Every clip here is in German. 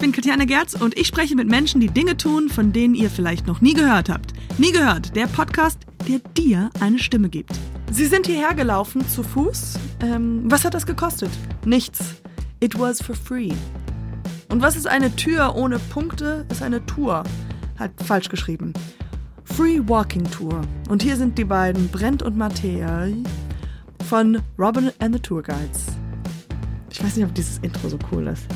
bin Katjana Gerz und ich spreche mit Menschen, die Dinge tun, von denen ihr vielleicht noch nie gehört habt. Nie gehört, der Podcast, der dir eine Stimme gibt. Sie sind hierher gelaufen zu Fuß. Ähm, was hat das gekostet? Nichts. It was for free. Und was ist eine Tür ohne Punkte? Ist eine Tour. Hat falsch geschrieben. Free Walking Tour. Und hier sind die beiden Brent und Matthäa von Robin and the Tour Guides. Ich weiß nicht, ob dieses Intro so cool ist.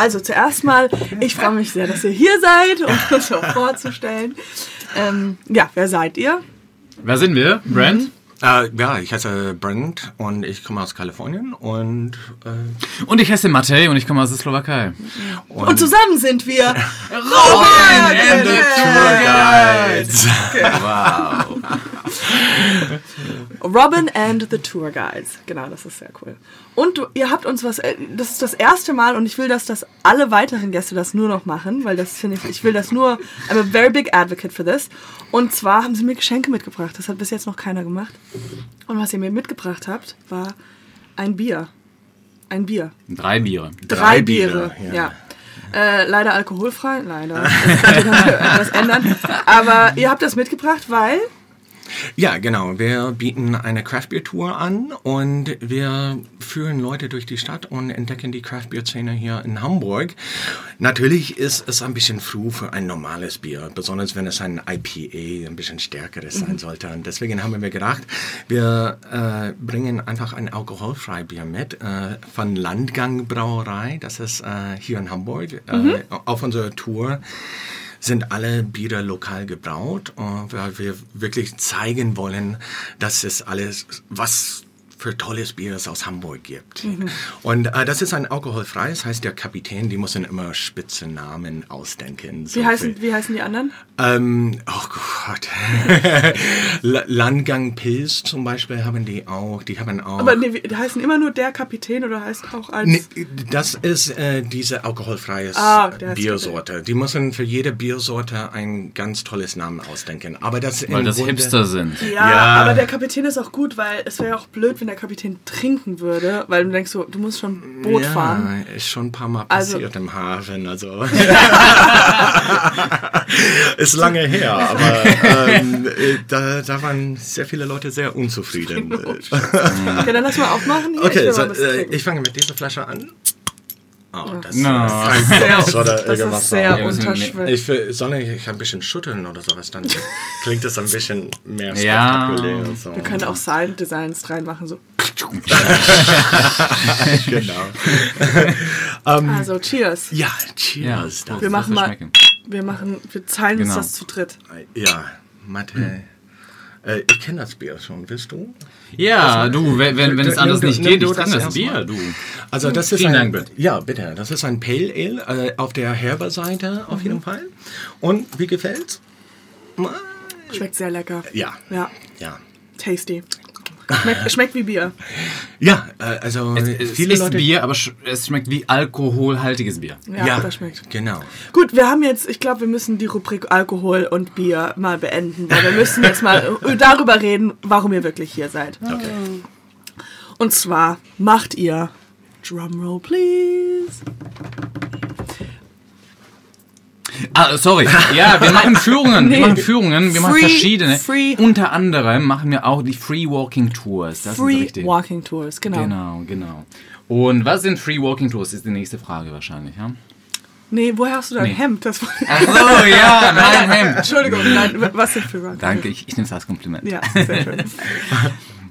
Also zuerst mal, ich freue mich sehr, dass ihr hier seid, um uns auch vorzustellen. Ähm, ja, wer seid ihr? Wer sind wir? Brent? Mhm. Äh, ja, ich heiße Brent und ich komme aus Kalifornien und äh, Und ich heiße Matej und ich komme aus der Slowakei. Und, zusammen sind wir Robin and the Tour Guides. Wow. Robin and the Tour Guides. Genau, das ist sehr cool. Und du, ihr habt uns was, äh, das ist das erste Mal und ich will, dass das alle weiteren Gäste das nur noch machen, weil das finde ich, ich will das nur, I'm a very big advocate for this. Und zwar haben sie mir Geschenke mitgebracht. Das hat bis jetzt noch keiner gemacht. Und was ihr mir mitgebracht habt, war ein Bier. Ein Bier. Drei Biere. Drei, Drei Biere, Biere, ja. Äh, leider alkoholfrei, leider. Das etwas ändern. Aber ihr habt das mitgebracht, weil Ja, genau. Wir bieten eine Craft Beer Tour an und wir führen Leute durch die Stadt und entdecken die Craft Beer Szene hier in Hamburg. Natürlich ist es ein bisschen früh für ein normales Bier, besonders wenn es ein IPA, ein bisschen stärkeres sein sollte. Und deswegen haben wir gedacht, wir äh, bringen einfach ein alkoholfreies Bier mit äh, von Landgang Brauerei. Das ist äh, hier in Hamburg äh, auf unserer Tour sind alle Biere lokal gebraut, weil wir wirklich zeigen wollen, dass es alles, was für tolles Bier es aus Hamburg gibt. Und äh, das ist ein alkoholfreies, heißt der Kapitän, die müssen immer Spitzennamen ausdenken. so wie heißen, für- wie heißen die anderen? ähm, oh Gott. La- Landgang Pils zum Beispiel haben die auch. Die haben auch. Aber nee, wie- die heißen immer nur der Kapitän oder heißt auch als. Nee, das ist äh, diese alkoholfreie Ah, Biersorte. Die müssen für jede Biersorte ein ganz tolles Namen ausdenken. Aber das Weil das Grunde- Hipster sind. Ja, Ja. aber der Kapitän ist auch gut, weil es wäre ja auch blöd, wenn der Kapitän trinken würde, weil du denkst so, du musst schon Boot ja, fahren. ist schon ein paar Mal Also- passiert im Hafen. Also ist lange her, aber ähm, äh, da, da waren sehr viele Leute sehr unzufrieden. Okay, dann lass mal aufmachen hier. ich Okay, will so, äh, ich fange mit dieser Flasche an. Oh, das No. ist Sehr- oder das ist sehr Ja, unterschwellig. Ich will, soll ich ein bisschen schütteln oder sowas, dann klingt es ein bisschen mehr Ja. spektakulär. So. Wir können auch Silent Designs reinmachen, so. genau. Also, cheers. Ja, Ja, cheers. Prost, Wir machen mal, wir machen, wir uns Genau. das zu dritt. Ja, Mathe. Äh, ich kenne das Bier schon, willst du? Ja, du, wenn, wenn, wenn es anders du- nicht geht, du ich trinke das. Bier, du. Also das ist Vielen ein, Dank. Ja, bitte. Das ist ein Pale Ale äh, auf der Herber-Seite auf jeden Fall. Und wie gefällt's? Schmeckt sehr lecker. Ja, Ja, ja. tasty. Schmeckt, schmeckt wie Bier. Ja, äh, also Es, es viele ist Leute. Bier, aber es schmeckt wie alkoholhaltiges Bier. Ja, ja, das schmeckt. Genau. Gut, wir haben jetzt, ich glaube, wir müssen die Rubrik Alkohol und Bier mal beenden, weil wir müssen jetzt mal darüber reden, warum ihr wirklich hier seid. Okay. Und zwar macht ihr Drumroll, please. Ah, sorry. Ja, wir machen Führungen. Nee. Wir machen Führungen. Wir machen Free- verschiedene. free- Unter anderem machen wir auch die Free Walking Tours. Das ist Free. Walking Tours, genau. Genau, genau. Und was sind Free Walking Tours? Ist die nächste Frage wahrscheinlich, ja? Nee, woher hast du dein Nee. Hemd? Das war, Ach so, ja, mein Hemd. Entschuldigung, nein, was sind Free Walking Danke, ich, ich nehme es als Kompliment. Ja, sehr schön.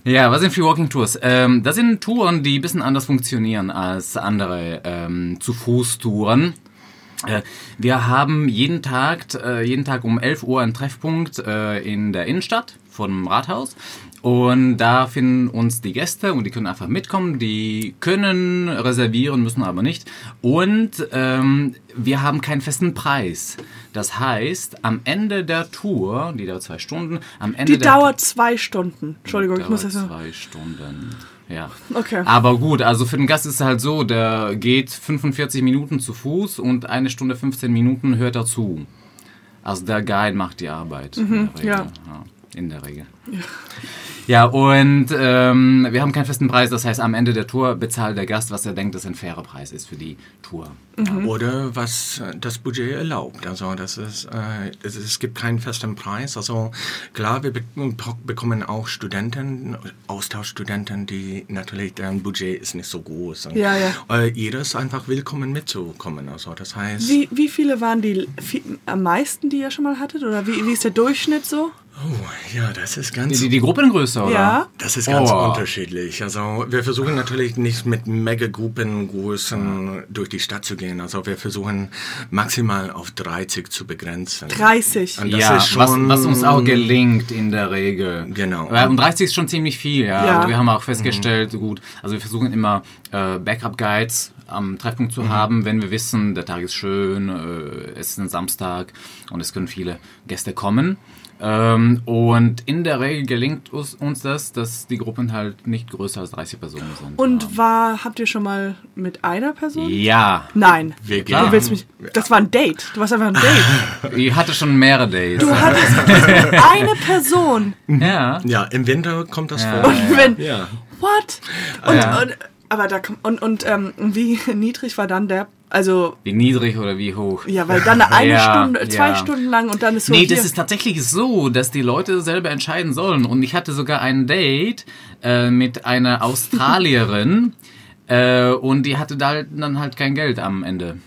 Ja, was sind Free Walking Tours? Ähm, das sind Touren, die ein bisschen anders funktionieren als andere ähm, zu Fuß Touren. Äh, wir haben jeden Tag, äh, jeden Tag um 11 Uhr einen Treffpunkt äh, in der Innenstadt vom Rathaus. Und da finden uns die Gäste und die können einfach mitkommen. Die können reservieren, müssen aber nicht. Und ähm, wir haben keinen festen Preis. Das heißt, am Ende der Tour, die dauert zwei Stunden, am Ende Die der dauert zwei Stunden. Entschuldigung, ich muss das noch. zwei Stunden. Ja. Okay. Aber gut, also für den Gast ist es halt so, der geht 45 Minuten zu Fuß und eine Stunde 15 Minuten hört er zu. Also der Guide macht die Arbeit. Mhm, ja. In der Regel. Ja, und ähm, wir haben keinen festen Preis. Das heißt, am Ende der Tour bezahlt der Gast, was er denkt, dass ein fairer Preis ist für die Tour. Oder was äh, das Budget erlaubt. Also das ist, äh, es, es gibt keinen festen Preis. Also klar, wir be bekommen auch Studenten, Austauschstudenten, die natürlich deren Budget ist nicht so groß. Und, Ja, ja. Äh, jeder ist einfach willkommen mitzukommen. Also das heißt. Wie, wie viele waren die viel, am meisten, die ihr schon mal hattet? Oder wie, wie ist der Durchschnitt so? Oh, ja, das ist ganz. die, die Gruppengröße, oder? Ja. Das ist ganz Oh. unterschiedlich. Also wir versuchen natürlich nicht mit Megagruppengrößen durch die Stadt zu gehen. Also wir versuchen maximal auf 30 zu begrenzen. 30. Und das ja, ist was, schon- was uns auch gelingt in der Regel. Genau. Weil um 30 ist schon ziemlich viel, ja. Ja. Aber wir haben auch festgestellt, gut, also wir versuchen immer äh, Backup-Guides am Treffpunkt zu haben, wenn wir wissen, der Tag ist schön, äh, es ist ein Samstag und es können viele Gäste kommen. Ähm, und in der Regel gelingt uns, uns das, dass die Gruppen halt nicht größer als 30 Personen sind. Und war, habt ihr schon mal mit einer Person? ja. Nein. Wir Du gehen. willst mich. Das war ein Date. Du warst einfach ein Date. Ich hatte schon mehrere Dates. Du hattest eine Person. ja. Ja, im Winter kommt das Ja. vor. Und wenn. Ja. What? Und, Ja. und, aber da. Und, und ähm, wie niedrig war dann der. Also, Wie niedrig oder wie hoch? ja, weil dann eine Ja, Stunde, zwei ja. Stunden lang und dann ist so. Nee, hier. das ist tatsächlich so, dass die Leute selber entscheiden sollen. Und ich hatte sogar ein Date äh, mit einer Australierin äh, und die hatte da dann halt kein Geld am Ende.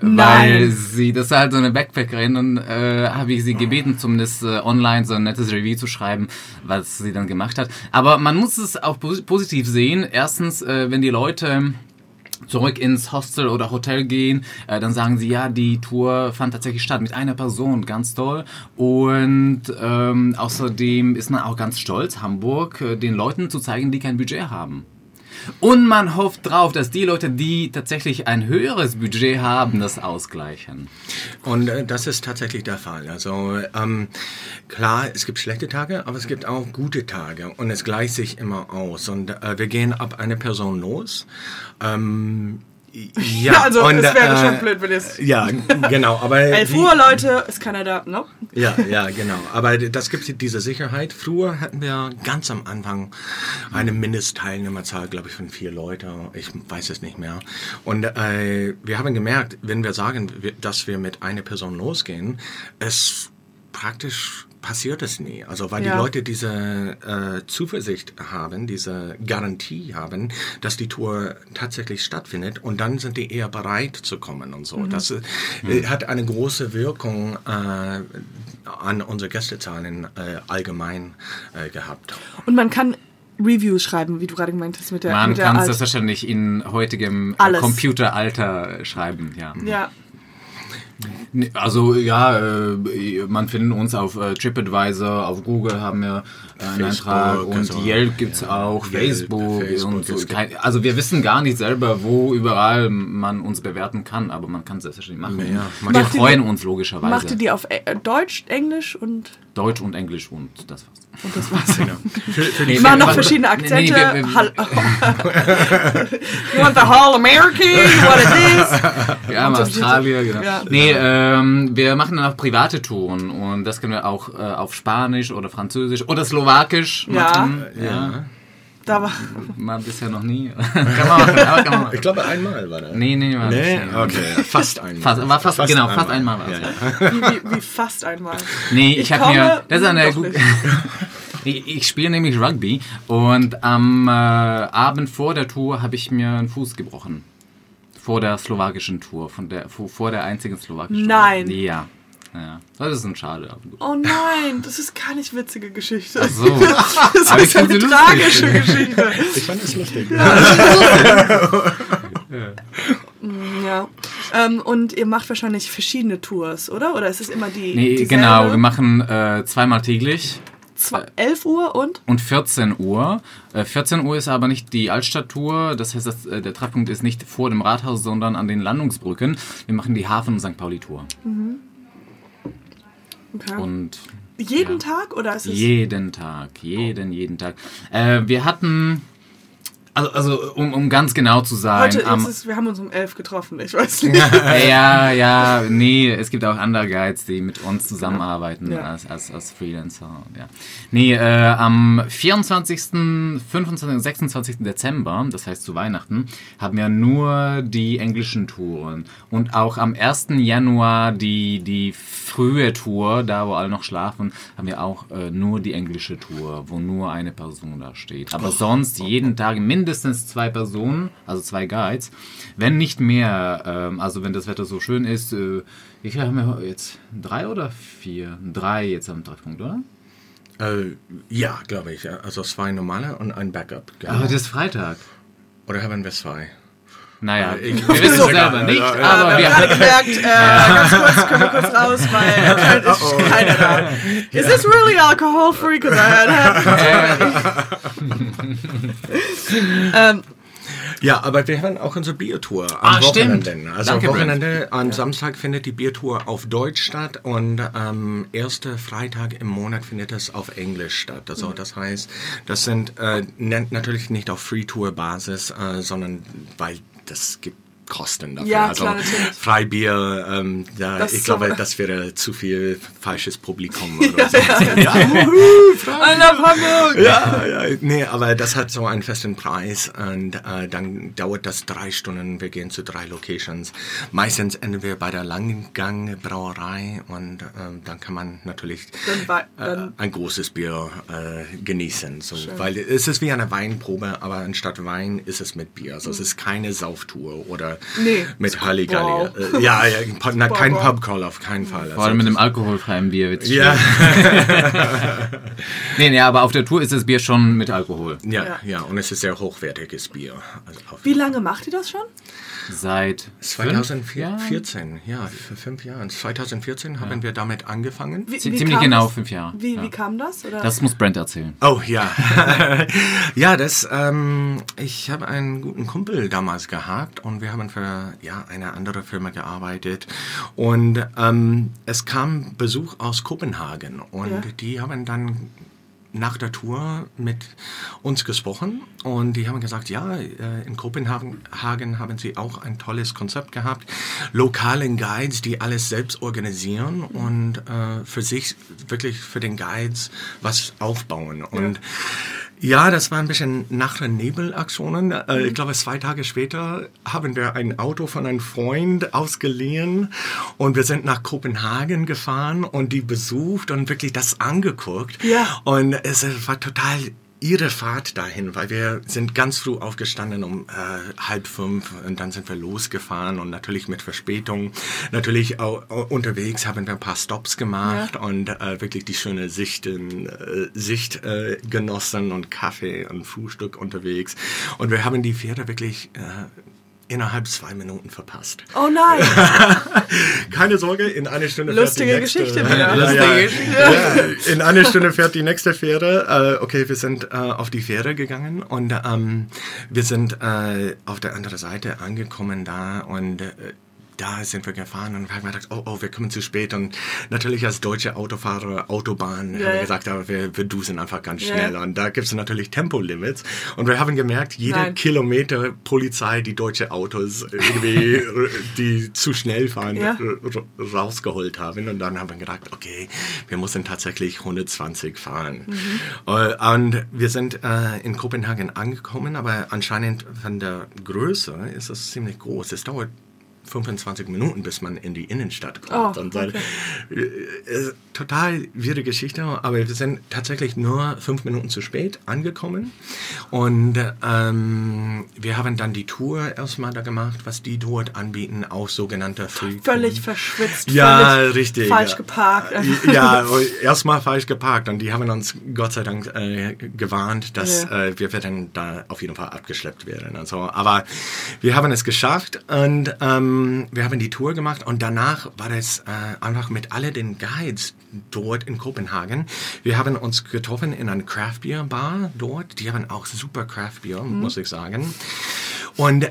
Nein. Weil sie, das ist halt so eine Backpackerin und äh, habe ich sie gebeten, zumindest äh, online so ein nettes Review zu schreiben, was sie dann gemacht hat. Aber man muss es auch pos positiv sehen. Erstens, äh, wenn die Leute zurück ins Hostel oder Hotel gehen, äh, dann sagen sie, ja, die Tour fand tatsächlich statt mit einer Person, ganz toll. Und ähm, außerdem ist man auch ganz stolz, Hamburg äh, den Leuten zu zeigen, die kein Budget haben. Und man hofft drauf, dass die Leute, die tatsächlich ein höheres Budget haben, das ausgleichen. Und äh, das ist tatsächlich der Fall. Also ähm, klar, es gibt schlechte Tage, aber es gibt auch gute Tage und es gleicht sich immer aus. Und äh, wir gehen ab einer Person los. Ähm, ja, also, und, es wäre äh, schon blöd, wenn es. Ja, genau. Aber 11 wie- Uhr, Leute, ist keiner da, ne? Ja, ja, genau. Aber das gibt diese Sicherheit. Früher hatten wir ganz am Anfang eine Mindestteilnehmerzahl, glaube ich, von vier Leute. Ich weiß es nicht mehr. Und äh, wir haben gemerkt, wenn wir sagen, dass wir mit einer Person losgehen, es praktisch passiert es nie. Also weil Ja. die Leute diese äh, Zuversicht haben, diese Garantie haben, dass die Tour tatsächlich stattfindet und dann sind die eher bereit zu kommen und so. Das äh, hat eine große Wirkung äh, an unsere Gästezahlen äh, allgemein äh, gehabt. Und man kann Reviews schreiben, wie du gerade gemeint hast, mit der. Man kann es selbstverständlich in heutigem äh, Alles. Computeralter schreiben, ja. Ja. Nee, Also ja, äh, man findet uns auf äh, TripAdvisor, auf Google haben wir einen Facebook, Eintrag und also, Yelp gibt's ja, auch, Yelp, Facebook, Facebook, und so. es gibt- Kein, also wir wissen gar nicht selber, wo überall man uns bewerten kann, aber man kann es selbstverständlich machen. Ja, wir Macht ihr freuen die- uns logischerweise. Macht ihr die auf äh, Deutsch, Englisch und, Deutsch und Englisch und das war's. und das war's? Genau. Für, für die Nee, Machen noch was- verschiedene nee, Akzente. nee, wir- wir- Hall- you want the whole American? You want this? Ja, Australien, genau. Ja. Nee, ähm, wir machen dann auch private Touren und das können wir auch äh, auf Spanisch oder Französisch oder Slowakisch Ja. machen. Ja. Da war, Mal bisher noch nie. kann man machen, aber kann man machen. Ich glaube, einmal war das. Nee, nee, war Nee, nicht. okay, fast einmal. Fast, war fast, genau, fast einmal war es. Ja, Ja. wie, wie, wie fast einmal. Nee, ich, Ich habe mir. Das ist eine gute. ich ich spiele nämlich Rugby und am äh, Abend vor der Tour habe ich mir einen Fuß gebrochen. Vor der slowakischen Tour, von der, vor, vor der einzigen slowakischen Nein. Tour. Ja. Ja. Das ist ein Schade. Oh nein, das ist gar nicht witzige Geschichte. So. Das Aber ich ist eine tragische lustig. Geschichte. Ich fand es lustig. Ja. Ähm, und ihr macht wahrscheinlich verschiedene Tours, oder? Oder ist es immer die. Nee, dieselbe? genau. Wir machen äh, zweimal täglich. Zwei, 11 Uhr und? und 14 Uhr. Äh, 14 Uhr ist aber nicht die Altstadttour, das heißt, das, äh, der Treffpunkt ist nicht vor dem Rathaus, sondern an den Landungsbrücken. Wir machen die Hafen- und St. Pauli-Tour. Okay. Und Jeden ja. Tag oder ist es. jeden Tag, jeden, jeden Tag. Äh, wir hatten, Also, also um, um ganz genau zu sein. Heute am, ist es, wir haben uns um elf getroffen, ich weiß nicht. ja, ja, nee, es gibt auch andere Guides, die mit uns zusammenarbeiten Ja. als, als, als Freelancer. Ja. Nee, äh, am 24., 25., und 26. Dezember, das heißt zu Weihnachten, haben wir nur die englischen Touren. Und auch am 1. Januar die, die frühe Tour, da wo alle noch schlafen, haben wir auch äh, nur die englische Tour, wo nur eine Person da steht. Aber sonst jeden Tag mindestens zwei Personen, also zwei Guides, wenn nicht mehr. Ähm, also wenn das Wetter so schön ist, äh, wie viele haben wir jetzt? Drei oder vier? Drei jetzt am Treffpunkt, oder? Äh, ja, glaube ich. Also zwei normale und ein Backup. Genau. Aber das ist Freitag. Oder haben wir zwei? Naja, Äh, ich- wir wissen es selber nicht, ja, ja. aber wir wir haben gerade gemerkt, äh, ganz kurz, können wir kurz raus, weil es ist keiner da. Is this really alcohol free? Because I had ähm, Ja, aber wir haben auch unsere Biertour am Ah, stimmt. Wochenende. Also Danke, am Wochenende, am Samstag findet die Biertour auf Deutsch statt und am ersten Freitag im Monat findet es auf Englisch statt. Mhm. Also das heißt, das sind äh, natürlich nicht auf Free-Tour-Basis, äh, sondern weil das gibt Kosten dafür. Ja, also klar, natürlich. Freibier, ähm, da, Das ich glaube, so- das wäre zu viel falsches Publikum oder so. I love Hamburg! Ja, ja, nee, aber das hat so einen festen Preis und äh, dann dauert das drei Stunden. Wir gehen zu drei Locations. Meistens enden wir bei der Langgang Brauerei und ähm, dann kann man natürlich Dann äh, dann- ein großes Bier äh, genießen. So, weil es ist wie eine Weinprobe, aber anstatt Wein ist es mit Bier. Also es ist keine Sauftour oder Nee. mit Halligalli. Wow. Äh, ja, ja, na, kein wow. Pubcrawl auf keinen Fall. vor allem Also mit dem das- alkoholfreien Bier wird's ja, Nee, nee, aber auf der Tour ist das Bier schon mit Alkohol. ja, Ja. ja, und es ist sehr hochwertiges Bier. Also Wie lange macht ihr das schon? Seit fünf Jahren? 2014, ja, für fünf Jahren. 2014 haben wir damit angefangen. Wie, wie ziemlich genau das? fünf Jahre. Wie, Ja. wie kam das? Oder? Das muss Brent erzählen. Oh ja, ja, das. Ähm, ich habe einen guten Kumpel damals gehabt und wir haben für ja eine andere Firma gearbeitet und ähm, es kam Besuch aus Kopenhagen und Ja. die haben dann nach der Tour mit uns gesprochen und die haben gesagt, ja, äh, in Kopenhagen Hagen haben sie auch ein tolles Konzept gehabt, lokalen Guides, die alles selbst organisieren und äh, für sich wirklich für den Guides was aufbauen. Und ja, das war ein bisschen Nacht- und Nebelaktionen. Äh, ich glaube, zwei Tage später haben wir ein Auto von einem Freund ausgeliehen und wir sind nach Kopenhagen gefahren und die besucht und wirklich das angeguckt. Ja. Und es war total ihre Fahrt dahin, weil wir sind ganz früh aufgestanden um äh, halb fünf und dann sind wir losgefahren und natürlich mit Verspätung. Natürlich auch, auch unterwegs haben wir ein paar Stops gemacht und äh, wirklich die schöne Sichten, äh, Sicht äh, genossen und Kaffee und Frühstück unterwegs. Und wir haben die Fähre wirklich äh, innerhalb zwei Minuten verpasst. oh nein! Keine Sorge, in einer Stunde Lustige fährt die nächste. Geschichte wieder. Lustige ja. Geschichte. Ja, in einer Stunde fährt die nächste Fähre. Äh, okay, wir sind äh, auf die Fähre gegangen und ähm, wir sind äh, auf der anderen Seite angekommen da und da sind wir gefahren und haben gedacht, oh, oh, wir kommen zu spät. Und natürlich als deutsche Autofahrer, Autobahn, Ja, haben wir ja. gesagt, aber wir, wir dusen einfach ganz Ja. schnell. Und da gibt es natürlich Tempolimits. Und wir haben gemerkt, jeder Nein. Kilometer Polizei, die deutsche Autos irgendwie, die zu schnell fahren, Ja. rausgeholt haben. Und dann haben wir gedacht, okay, wir müssen tatsächlich 120 fahren. Äh, Und wir sind äh, in Kopenhagen angekommen, aber anscheinend von der Größe ist es ziemlich groß. Es dauert 25 Minuten, bis man in die Innenstadt kommt. Oh, und dann, okay. äh, äh, total wirre Geschichte, aber wir sind tatsächlich nur fünf Minuten zu spät angekommen. Und ähm, wir haben dann die Tour erstmal da gemacht, was die dort anbieten, auch sogenannte Free Völlig verschwitzt. ja, völlig richtig. Falsch ja. geparkt. Ja, erstmal falsch geparkt und die haben uns Gott sei Dank äh, gewarnt, dass Ja. äh, wir werden da auf jeden Fall abgeschleppt werden. Also, aber wir haben es geschafft und ähm, wir haben die Tour gemacht und danach war es äh, einfach mit alle den Guides dort in Kopenhagen. Wir haben uns getroffen in einer Craft Beer Bar dort. Die haben auch super Craft Beer, muss ich sagen. Und äh,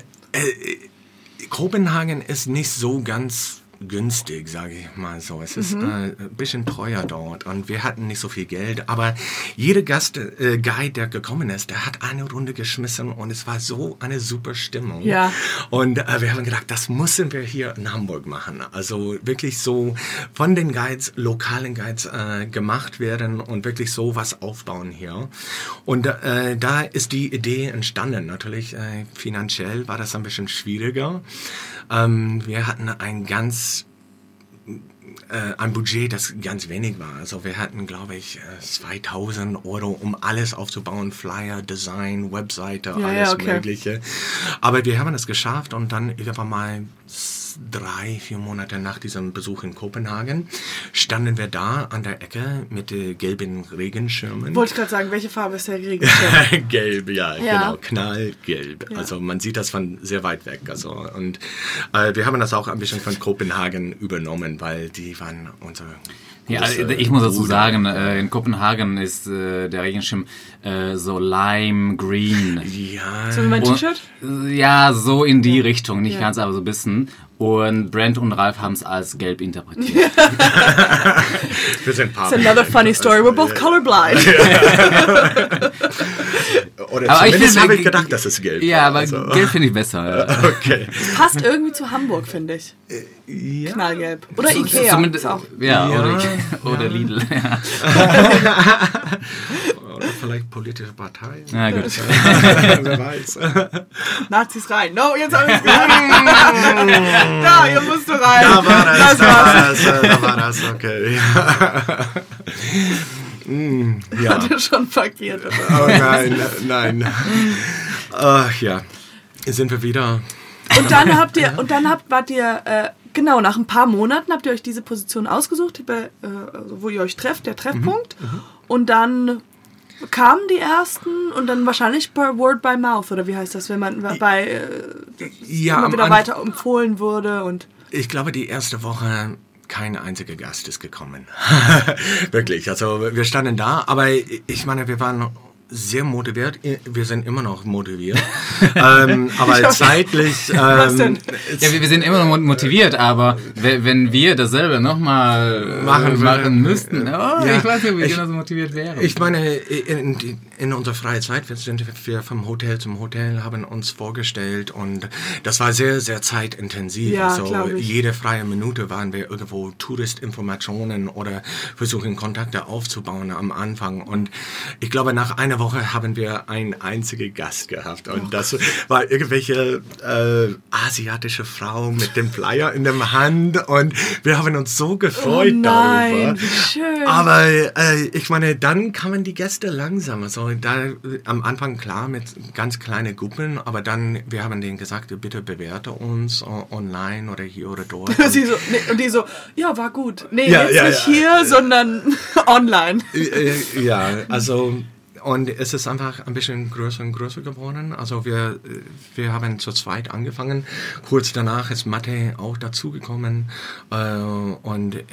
Kopenhagen ist nicht so ganz günstig, sage ich mal so. Es ist äh, ein bisschen teuer dort und wir hatten nicht so viel Geld. Aber jeder Gast, äh, Guide, der gekommen ist, der hat eine Runde geschmissen und es war so eine super Stimmung. Ja. Und äh, wir haben gedacht, das müssen wir hier in Hamburg machen. Also wirklich so von den Guides, lokalen Guides äh, gemacht werden und wirklich so was aufbauen hier. Und äh, da ist die Idee entstanden. Natürlich äh, finanziell war das ein bisschen schwieriger. Ähm, wir hatten ein ganz äh, ein Budget, das ganz wenig war. Also wir hatten, glaube ich, äh, 2000 Euro, um alles aufzubauen, Flyer, Design, Webseite, Ja, alles ja, okay. Mögliche. Aber wir haben es geschafft und dann irgendwann mal drei, vier Monate nach diesem Besuch in Kopenhagen standen wir da an der Ecke mit äh, gelben Regenschirmen. Wollte ich gerade sagen, welche Farbe ist der Regenschirm? Gelb, ja, Ja. genau, knallgelb. Also man sieht das von sehr weit weg. Also und äh, wir haben das auch ein bisschen von Kopenhagen übernommen, weil die waren unsere. Ja, große ich muss dazu sagen, äh, in Kopenhagen ist äh, der Regenschirm äh, so lime green. Ja, So wie mein T-Shirt? Ja, so in die Richtung, nicht Ja. ganz, aber so ein bisschen. Und Brent und Ralf haben es als gelb interpretiert. wir sind It's Partner. another funny story. We're both colorblind. Oder Aber ich zumindest finde, habe ich ge- gedacht, dass es gelb ja, war. aber also. gelb finde ich besser. ja. Okay. Passt irgendwie zu Hamburg, finde ich. Ja. Knallgelb. Oder Ikea. Zumindest, Ist auch. ja, Ja, oder, oder Lidl. Vielleicht politische Partei. ja, gut. Wer weiß. Nazis rein. No, jetzt habe ich gesagt. da, hier musst du rein. Da war das, Das da war's. war das, äh, da war das, okay. Mm, ja. Hatte schon verkehrt. Oh nein, nein. Ach ja. Sind wir wieder. Und dann habt ihr, und dann habt, wart ihr, äh, genau, nach ein paar Monaten habt ihr euch diese Position ausgesucht, bei, äh, also wo ihr euch trefft, der Treffpunkt. Und dann kamen die ersten und dann wahrscheinlich per Word by Mouth, oder wie heißt das, wenn man bei äh, Ja, immer wieder weiter empfohlen wurde und Ich glaube, die erste Woche kein einziger Gast ist gekommen. Wirklich. Also wir standen da, aber ich meine, wir waren sehr motiviert. Wir sind immer noch motiviert. ähm, aber zeitlich. Was denn? Ähm, Ja, wir, wir sind immer noch motiviert, aber we- wenn wir dasselbe nochmal Machen machen, machen müssten, oh, ja, ich weiß nicht, ob wir ich- genauso motiviert wären. Ich meine, in, in unserer freien Zeit wir sind wir vom Hotel zum Hotel, haben uns vorgestellt und das war sehr, sehr zeitintensiv. Ja, also jede freie Minute waren wir irgendwo Touristinformationen oder versuchen Kontakte aufzubauen am Anfang. Und ich glaube, nach einer Woche haben wir einen einzigen Gast gehabt und das war irgendwelche äh, asiatische Frau mit dem Flyer in der Hand und wir haben uns so gefreut Oh nein, darüber. schön. Aber äh, ich meine, dann kamen die Gäste langsam. Also da äh, am Anfang klar mit ganz kleinen Gruppen, aber dann wir haben denen gesagt, bitte bewerte uns äh, online oder hier oder dort. Sie so, nee, und die so, ja, war gut. Nee, Ja, jetzt ja, nicht ja. hier, sondern online. Äh, ja, also und es ist einfach ein bisschen größer und größer geworden. Also wir, wir haben zu zweit angefangen. Kurz danach ist Mathe auch dazugekommen. Äh, und äh,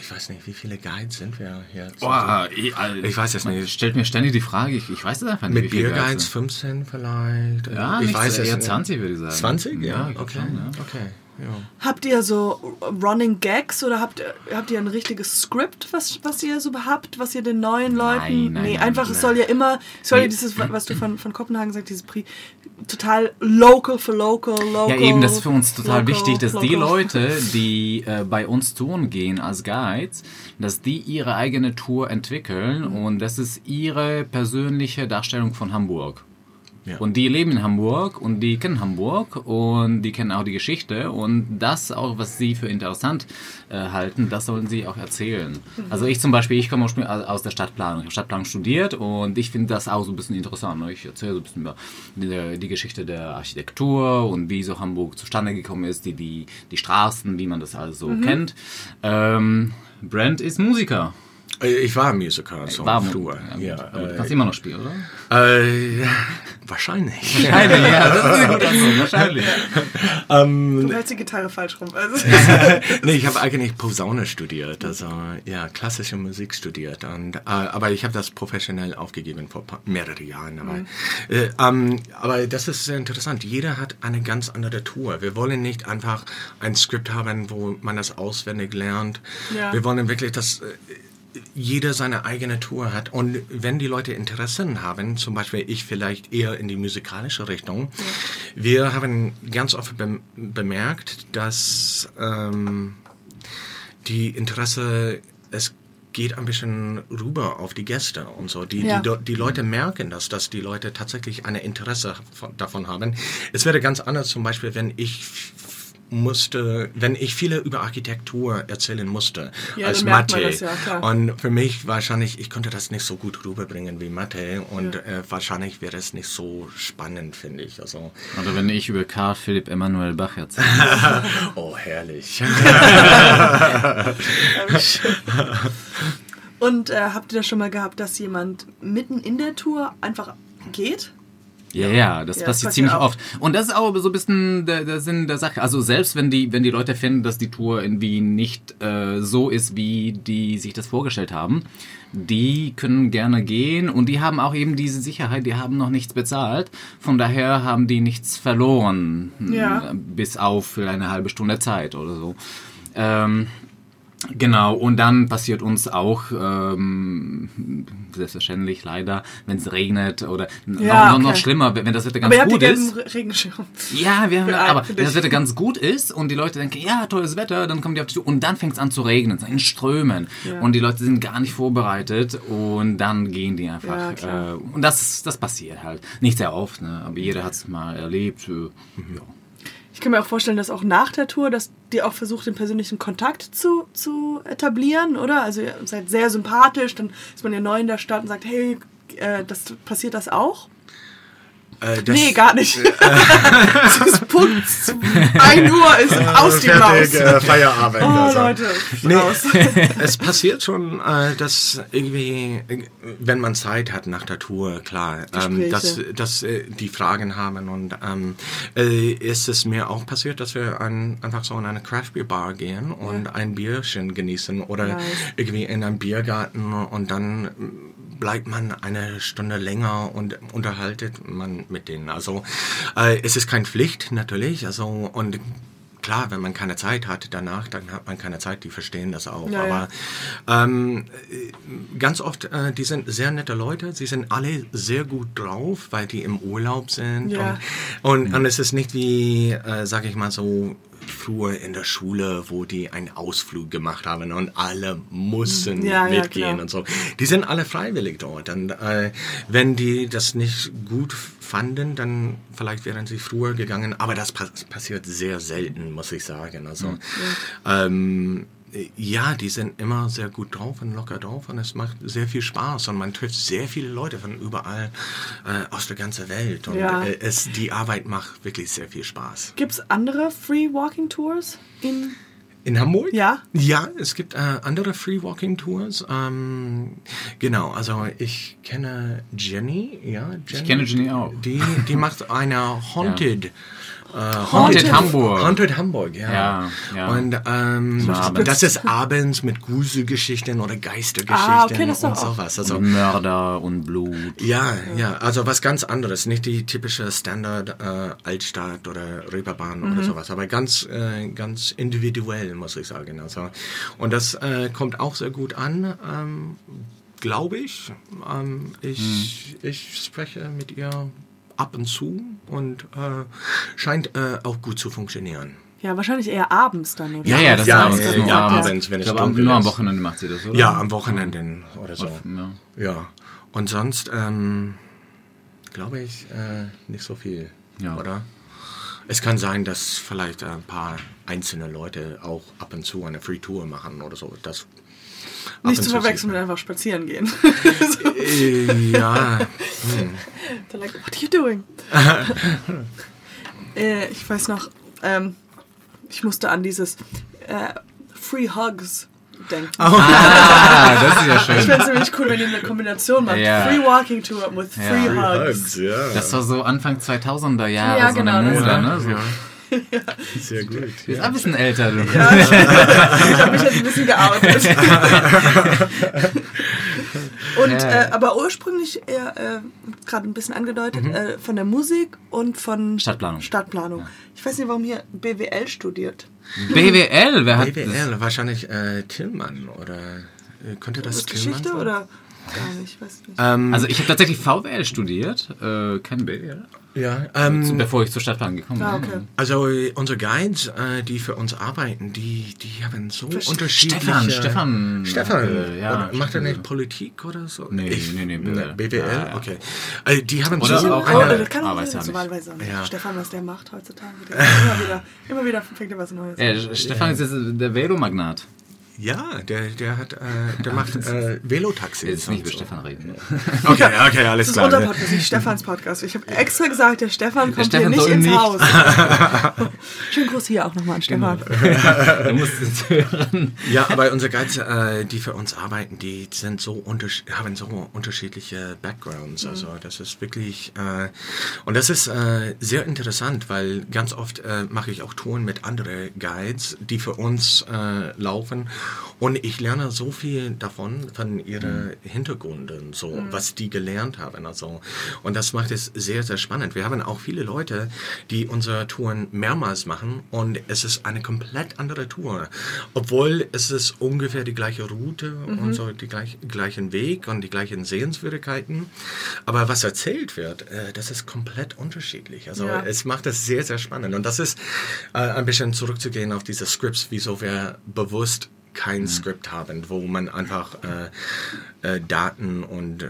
ich weiß nicht, wie viele Guides sind wir hier? Boah, ich, also, Ich weiß es nicht. Stellt mir ständig die Frage, ich, ich weiß es einfach nicht. Mit Bierguides Guides 15 vielleicht. Ja, ich weiß es eher nicht. 20 würde ich sagen. 20? Ja, Ja, okay. schon, ja. okay. Ja. Habt ihr so Running Gags oder habt, ihr- habt ihr ein richtiges Skript, was, was ihr so habt, was ihr den neuen Leuten. Nein, nein, nee, nein, einfach, nein. es soll ja immer, es soll ja dieses, was du von, von Kopenhagen sagst, dieses Pri total local for local, local. Ja, eben, das ist für uns total local, wichtig, dass die local. Leute, die äh, bei uns touren gehen als Guides, dass die ihre eigene Tour entwickeln und das ist ihre persönliche Darstellung von Hamburg. Ja. Und die leben in Hamburg und die kennen Hamburg und die kennen auch die Geschichte und das auch, was sie für interessant äh, halten, das sollen sie auch erzählen. Also ich zum Beispiel, ich komme aus der Stadtplanung. Ich habe Stadtplanung studiert und ich finde das auch so ein bisschen interessant. Ne? Ich erzähle so ein bisschen über die, die Geschichte der Architektur und wie so Hamburg zustande gekommen ist, die, die, die Straßen, wie man das also kennt. Ähm, Brent ist Musiker. Äh, Ich war Musiker, so War früher. Ja, Ja, aber du äh, kannst immer noch spielen, oder? äh, wahrscheinlich. Wahrscheinlich, ja. Das ist eine gute Antwort. Wahrscheinlich. Du hältst die Gitarre falsch rum. Also. nee, ich habe eigentlich Posaune studiert, also ja, klassische Musik studiert. Und, äh, aber ich habe das professionell aufgegeben vor mehreren Jahren. Aber, äh, ähm, aber das ist sehr interessant. Jeder hat eine ganz andere Tour. Wir wollen nicht einfach ein Skript haben, wo man das auswendig lernt. Ja. Wir wollen wirklich, dass äh, jeder seine eigene Tour hat. Und wenn die Leute Interessen haben, zum Beispiel ich vielleicht eher in die musikalische Richtung, wir haben ganz oft bem- bemerkt, dass ähm, die Interesse, es geht ein bisschen rüber auf die Gäste und so. Die, Ja. die, die Leute merken das, dass die Leute tatsächlich eine Interesse von, davon haben. Es wäre ganz anders zum Beispiel, wenn ich musste, wenn ich viele über Architektur erzählen musste Ja, als Mathe. ja. Und für mich wahrscheinlich, ich konnte das nicht so gut rüberbringen wie Mathe und äh, wahrscheinlich wäre es nicht so spannend, finde ich. Also, Oder wenn ich über Karl Philipp Emanuel Bach erzähle. oh, herrlich. Und äh, habt ihr das schon mal gehabt, dass jemand mitten in der Tour einfach geht? Ja, ja, das Ja, das passiert passiert ziemlich oft. Und das ist auch so ein bisschen der, der Sinn der Sache. Also selbst wenn die, wenn die Leute finden, dass die Tour irgendwie nicht äh, so ist, wie die sich das vorgestellt haben, die können gerne gehen und die haben auch eben diese Sicherheit, die haben noch nichts bezahlt. Von daher haben die nichts verloren. Ja. m, Bis auf für eine halbe Stunde Zeit oder so. Ähm, Genau, und dann passiert uns auch, ähm, selbstverständlich leider, wenn es regnet oder Ja, noch, noch, noch okay. schlimmer, wenn das Wetter ganz Aber gut ist. Re- Regenschirm. Ja, wir haben, Für- aber wenn das Wetter ganz gut ist und die Leute denken, ja, tolles Wetter, dann kommen die auf die Tour und dann fängt es an zu regnen, in Strömen Ja. und die Leute sind gar nicht vorbereitet und dann gehen die Ja, einfach. klar. äh, und das, das passiert halt. Nicht sehr oft, ne? aber jeder hat es mal erlebt. Äh, ja. Kann mir auch vorstellen, dass auch nach der Tour, dass die auch versucht, den persönlichen Kontakt zu, zu etablieren, oder? Also ihr seid sehr sympathisch, dann ist man ja neu in der Stadt und sagt, hey, äh, das, passiert das auch? Äh, das- nee, gar nicht. es ist Punkt 1 Uhr ist aus die Maus. Äh, Feierabend. Oh, also. Leute, Nee, es passiert schon, äh, dass irgendwie, äh, wenn man Zeit hat nach der Tour, klar, ähm, dass, dass äh, die Fragen haben und ähm, äh, ist es mir auch passiert, dass wir an, einfach so in eine Craft Beer Bar gehen und ein Bierchen genießen oder Nice. irgendwie in einem Biergarten und dann bleibt man eine Stunde länger und unterhaltet man mit denen. Also äh, es ist keine Pflicht natürlich, also und Klar, wenn man keine Zeit hat danach, dann hat man keine Zeit, die verstehen das auch. Ja, ja. Aber ähm, äh, ganz oft, äh, die sind sehr nette Leute, sie sind alle sehr gut drauf, weil die im Urlaub sind. Ja. Und, und, und es ist nicht wie, äh, sag ich mal so, früher in der Schule, wo die einen Ausflug gemacht haben und alle mussten Ja, ja, mitgehen klar. und so. Die sind alle freiwillig dort. Und äh, wenn die das nicht gut fanden, dann vielleicht wären sie früher gegangen. Aber das pass passiert sehr selten, muss ich sagen. Also ähm, ja, die sind immer sehr gut drauf und locker drauf und es macht sehr viel Spaß und man trifft sehr viele Leute von überall äh, aus der ganzen Welt und Ja. äh, es, die Arbeit macht wirklich sehr viel Spaß. Gibt es andere Free Walking Tours in In Hamburg? Ja. Ja, es gibt äh, andere Free Walking Tours. Ähm, genau, also ich kenne Jenny, ja. Jenny, kenne Jenny auch. Die, die macht eine Haunted. Äh, Haunted Hamburg. Haunted Hamburg, ja. Ja, ja. Und ähm, abends. das ist abends mit Gruselgeschichten oder Geistergeschichten Ah, okay, das ist und sowas. Also, Mörder und Blut. ja, ja, also was ganz anderes, nicht die typische Standard äh, Altstadt oder Reeperbahn Mhm. oder sowas, aber ganz, äh, ganz individuell, muss ich sagen. Also, und das äh, kommt auch sehr gut an, ähm, glaube ich. Ähm, ich. Mhm. Ich spreche mit ihr ab und zu und äh, scheint äh, auch gut zu funktionieren. Ja, wahrscheinlich eher abends dann, oder? Ja, ja, das Ja, ist abends. nur ja, abends. wenn es ich glaube, dunkel nur am. Wochenende macht sie das, oder? Ja, am Wochenenden oder so. Ja. Ja, und sonst ähm, glaube ich äh, nicht so viel, Ja. oder? Es kann sein, dass vielleicht ein paar einzelne Leute auch ab und zu eine Free Tour machen oder so. Das Nicht zu verwechseln mit einfach spazieren gehen. man. Äh, ja, They're like, what are you doing? äh, ich weiß noch, ähm, ich musste an dieses äh, Free Hugs denken. Ah, das ist ja Ich schön. finde es ziemlich cool, wenn ihr eine Kombination macht. Ja. Free Walking Tour with Ja. Free Free Hugs. ja. Das war so Anfang 2000er Jahre, Ja, so genau, eine Mode, ne? So. Sehr gut. Du bist ein bisschen älter, du. Ja, ich ich habe mich jetzt ein bisschen geoutet. Und, Ja. äh, aber ursprünglich eher, äh, gerade ein bisschen angedeutet, äh, von der Musik und von Stadtplanung. Stadtplanung. Ich weiß nicht, warum hier BWL studiert. BWL, wer hat das? BWL, wahrscheinlich äh, Tillmann oder äh, könnte das Das Tillmann Geschichte sein? oder gar nicht? Weiß nicht. Ähm, Also ich habe tatsächlich VWL studiert, äh, kein BWL, ja, ähm, bevor ich zur Stadtplanung gekommen ah, bin. okay. also äh, unsere Guides, äh, die für uns arbeiten, die, die haben so unterschiedliche... Stefan, Stefan. Stefan, äh, ja. oder macht er nicht Politik oder so? Nee, nee, nee, BWL. BWL, Ja, ja. okay. Äh, die haben Oder so auch Oh, eine- das kann Ah, man ja nicht. auch nicht. Ja. Stefan, was der macht heutzutage. Der immer, wieder, immer wieder fängt er was Neues an. Stefan ist jetzt der Velomagnat. Ja, der, der hat, äh, der macht äh, Velotaxis. Jetzt nicht über so. Stefan reden. Okay, okay, alles Das ist klar. unser Podcast, nicht Stefans Podcast. Ich habe extra gesagt, der Stefan kommt Stefan hier nicht ins nicht. Haus. Schönen Gruß hier auch nochmal an Stefan. Du musst es hören. Ja, aber unsere Guides, äh, die für uns arbeiten, die sind so untersch haben so unterschiedliche Backgrounds. Also das ist wirklich äh, und das ist äh, sehr interessant, weil ganz oft äh, mache ich auch Touren mit anderen Guides, die für uns äh, laufen und ich lerne so viel davon von ihren Hintergründen, so was die gelernt haben. Also und das macht es sehr sehr spannend. Wir haben auch viele Leute, die unsere Touren mehrmals machen und es ist eine komplett andere Tour, obwohl es ist ungefähr die gleiche Route und so die gleich, gleichen Weg und die gleichen Sehenswürdigkeiten. Aber was erzählt wird, äh, das ist komplett unterschiedlich. Also Ja. es macht es sehr, sehr spannend. Und das ist äh, ein bisschen zurückzugehen auf diese Scripts, wieso wir bewusst kein Skript haben, wo man einfach äh, äh, Daten und äh,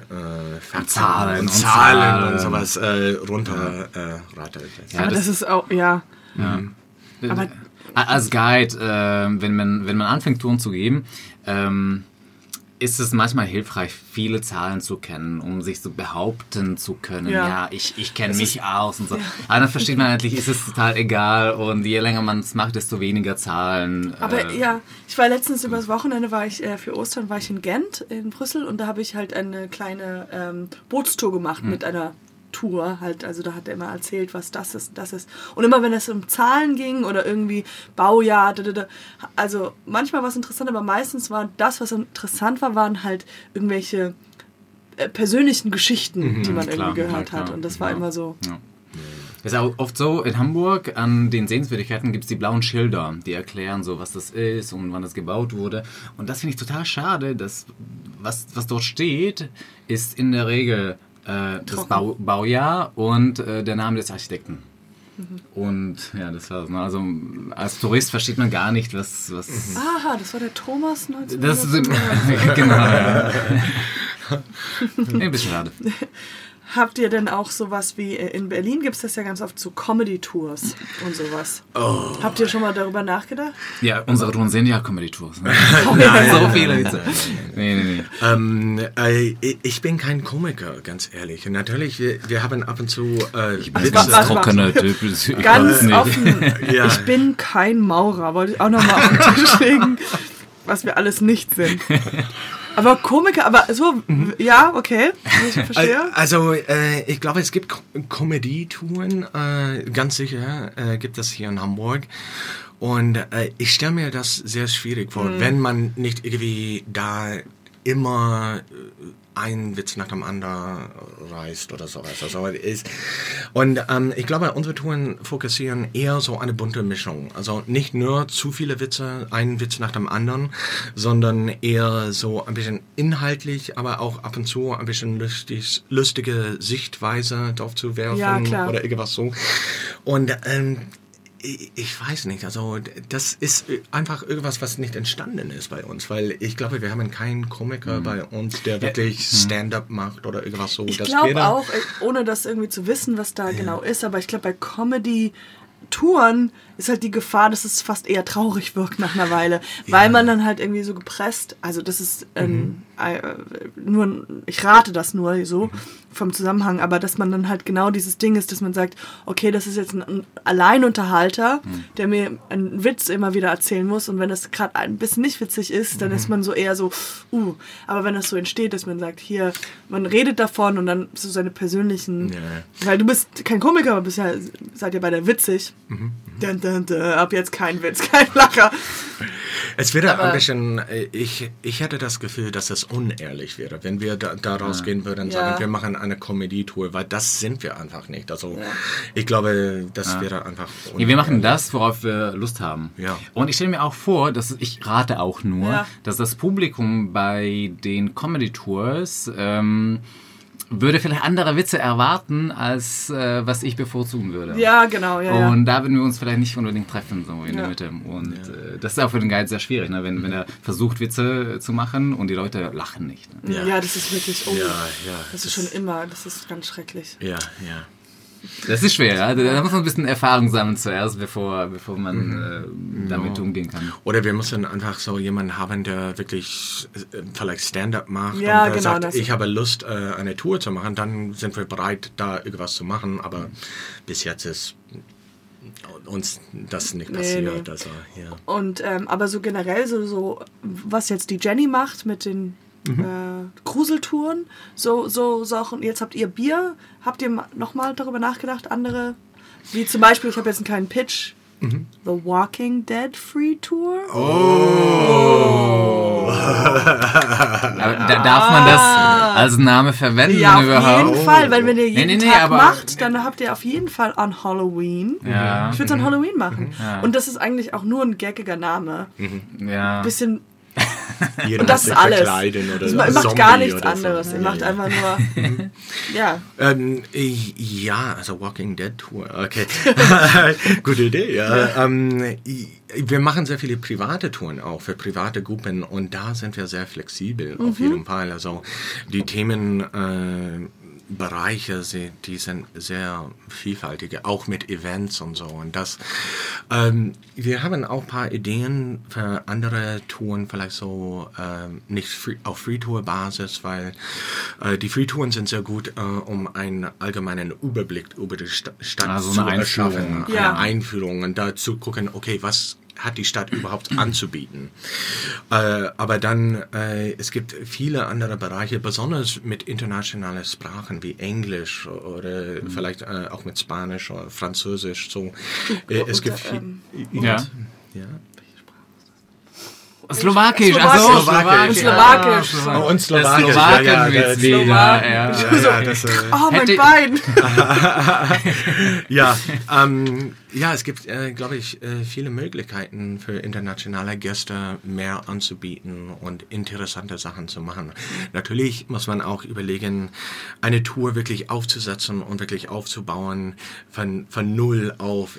Fakten Zahlen und und Zahlen Zahlen. und sowas äh, runter äh. Ja, Aber das- das ist auch, ja. Aber als Guide, äh, wenn, man, wenn man anfängt, Touren zu geben, ähm, ist es manchmal hilfreich, viele Zahlen zu kennen, um sich so behaupten zu können. Ja. Ja, ich, ich kenne Das mich ist- aus und so. Aber dann versteht man eigentlich, ist es total egal und je länger man es macht, desto weniger Zahlen. Aber äh, ja, ich war letztens übers Wochenende, war ich äh, für Ostern war ich in Gent, in Brüssel und da habe ich halt eine kleine ähm, Bootstour gemacht mit einer Tour halt, also da hat er immer erzählt, was das ist, das ist. Und immer wenn es um Zahlen ging oder irgendwie Baujahr, da, da, da, also manchmal war es interessant, aber meistens war das, was interessant war, waren halt irgendwelche äh, persönlichen Geschichten, die man klar, irgendwie gehört klar, hat. Und das war Ja. immer so. Ja. Es ist auch oft so, in Hamburg an den Sehenswürdigkeiten gibt es die blauen Schilder, die erklären so, was das ist und wann das gebaut wurde. Und das finde ich total schade, dass was, was dort steht, ist in der Regel äh, das. Bau, Baujahr und äh, der Name des Architekten. Mhm. Und ja, das war's. Ne? Also als Tourist versteht man gar nicht, was... was Aha, das war der Thomas 19. Das ist genau. Ja. Ein bisschen schade. Habt ihr denn auch sowas wie äh, in Berlin gibt es das ja ganz oft so Comedy-Tours und sowas? Oh. Habt ihr schon mal darüber nachgedacht? Ja, unsere Touren sind ja Comedy-Tours. Ne? so viele. Nee, nee, nee. Ähm, äh, ich bin kein Komiker, ganz ehrlich. Und natürlich, wir, wir haben ab und zu äh, Witze. was- was- trockene Typ. Ich Ganz offen. Ja. Ich bin kein Maurer, wollte ich auch nochmal auf den Tisch legen, was wir alles nicht sind. Aber Komiker, aber so, ja, okay, ich verstehe. Also, äh, ich glaube, es gibt Comedy-Touren, äh, ganz sicher äh, gibt es hier in Hamburg. Und äh, ich stelle mir das sehr schwierig vor, wenn man nicht irgendwie da immer äh, einen Witz nach dem anderen reißt oder sowas. Also ist, und ähm, ich glaube, unsere Touren fokussieren eher so eine bunte Mischung. Also nicht nur zu viele Witze, einen Witz nach dem anderen, sondern eher so ein bisschen inhaltlich, aber auch ab und zu ein bisschen lustig, lustige Sichtweise drauf zu werfen Ja, oder irgendwas so. Und ähm, ich weiß nicht, also das ist einfach irgendwas, was nicht entstanden ist bei uns, weil ich glaube, wir haben keinen Komiker bei uns, der wirklich Stand-up macht oder irgendwas so. Ich glaube auch, äh, ohne das irgendwie zu wissen, was da genau ist, aber ich glaube, bei Comedy-Touren ist halt die Gefahr, dass es fast eher traurig wirkt nach einer Weile, weil man dann halt irgendwie so gepresst, also das ist ähm, äh, nur, ich rate das nur so vom Zusammenhang, aber dass man dann halt genau dieses Ding ist, dass man sagt, okay, das ist jetzt ein, ein Alleinunterhalter, der mir einen Witz immer wieder erzählen muss und wenn das gerade ein bisschen nicht witzig ist, dann ist man so eher so, uh, aber wenn das so entsteht, dass man sagt, hier, man redet davon und dann so seine persönlichen, Ja. weil du bist kein Komiker, aber bist ja, seid ja beide witzig. Dun, dun, dun, ab jetzt kein Witz, kein Lacher. Es wäre Aber- ein bisschen, äh, ich, ich hätte das Gefühl, dass es unehrlich wäre, wenn wir da, da rausgehen würden und Ja. sagen, wir machen eine Comedy-Tour, weil das sind wir einfach nicht. Also ich glaube, das wäre einfach Nee, wir machen unehrlich. das, worauf wir Lust haben. Ja. Und ich stelle mir auch vor, dass ich rate auch nur, Ja. dass das Publikum bei den Comedy Tours ähm, würde vielleicht andere Witze erwarten, als äh, was ich bevorzugen würde. Ja, genau, ja, ja. Und da würden wir uns vielleicht nicht unbedingt treffen, so in Ja. der Mitte. Und äh, das ist auch für den Guide sehr schwierig, ne? wenn, wenn er versucht, Witze zu machen und die Leute lachen nicht. Ne? ja. das ist wirklich, oh, Ja, ja. das ist schon immer, das ist ganz schrecklich. Ja, ja. Das ist schwer, ja? da muss man ein bisschen Erfahrung sammeln zuerst, bevor, bevor man Mhm. äh, damit umgehen kann. Oder wir müssen einfach so jemanden haben, der wirklich äh, vielleicht Stand-up macht Ja, und der genau, sagt, das- ich habe Lust, äh, eine Tour zu machen, dann sind wir bereit, da irgendwas zu machen. Aber bis jetzt ist uns das nicht Nee, passiert. nee. Also, ja. Und ähm, aber so generell so, so was jetzt die Jenny macht mit den äh, Gruseltouren, so so Sachen. Jetzt habt ihr Bier. Habt ihr noch mal darüber nachgedacht? Andere, wie zum Beispiel, ich habe jetzt einen kleinen Pitch. The Walking Dead Free Tour. Aber da, darf man das als Name verwenden Ja, auf überhaupt? jeden Fall, weil wenn ihr jeden nee, nee, Tag aber- macht, dann habt ihr auf jeden Fall an Halloween. Ja. Ich würde es an Halloween machen. Und das ist eigentlich auch nur ein gaggiger Name. Ja. Bisschen Und das ist alles. verkleiden Oder macht Zombie gar nichts oder so. anderes. Ihr macht einfach nur. ja. Ähm, ja, also Walking Dead Tour, okay. Gute Idee, ja. Ähm, wir machen sehr viele private Touren auch für private Gruppen und da sind wir sehr flexibel auf jeden Fall. Also die Themenbereiche, äh, Bereiche, sie- die sind sehr vielfältige, auch mit Events und so. Und das, ähm, wir haben auch ein paar Ideen für andere Touren, vielleicht so ähm, nicht free, auf Free-Tour-Basis, weil äh, die Free-Touren sind sehr gut, äh, um einen allgemeinen Überblick über die Sta Stadt Also zu eine erschaffen. Eine Ja. Einführung und da zu gucken, okay, was hat die Stadt überhaupt anzubieten. Äh, aber dann, äh, es gibt viele andere Bereiche, besonders mit internationalen Sprachen wie Englisch oder vielleicht äh, auch mit Spanisch oder Französisch. So, äh, es gibt viel, ähm, Ja. ja. Slowakisch, Slowakisch. also Slowakisch. Slowakisch. Oh, und Das Slowakisch. Slowaken ja, ja, wieder. Ja. Ja, ja, das, äh, Oh, mein Hätte- Bein! ja, ähm, ja, es gibt, äh, glaube ich, äh, viele Möglichkeiten für internationale Gäste mehr anzubieten und interessante Sachen zu machen. Natürlich muss man auch überlegen, eine Tour wirklich aufzusetzen und wirklich aufzubauen von, von null auf.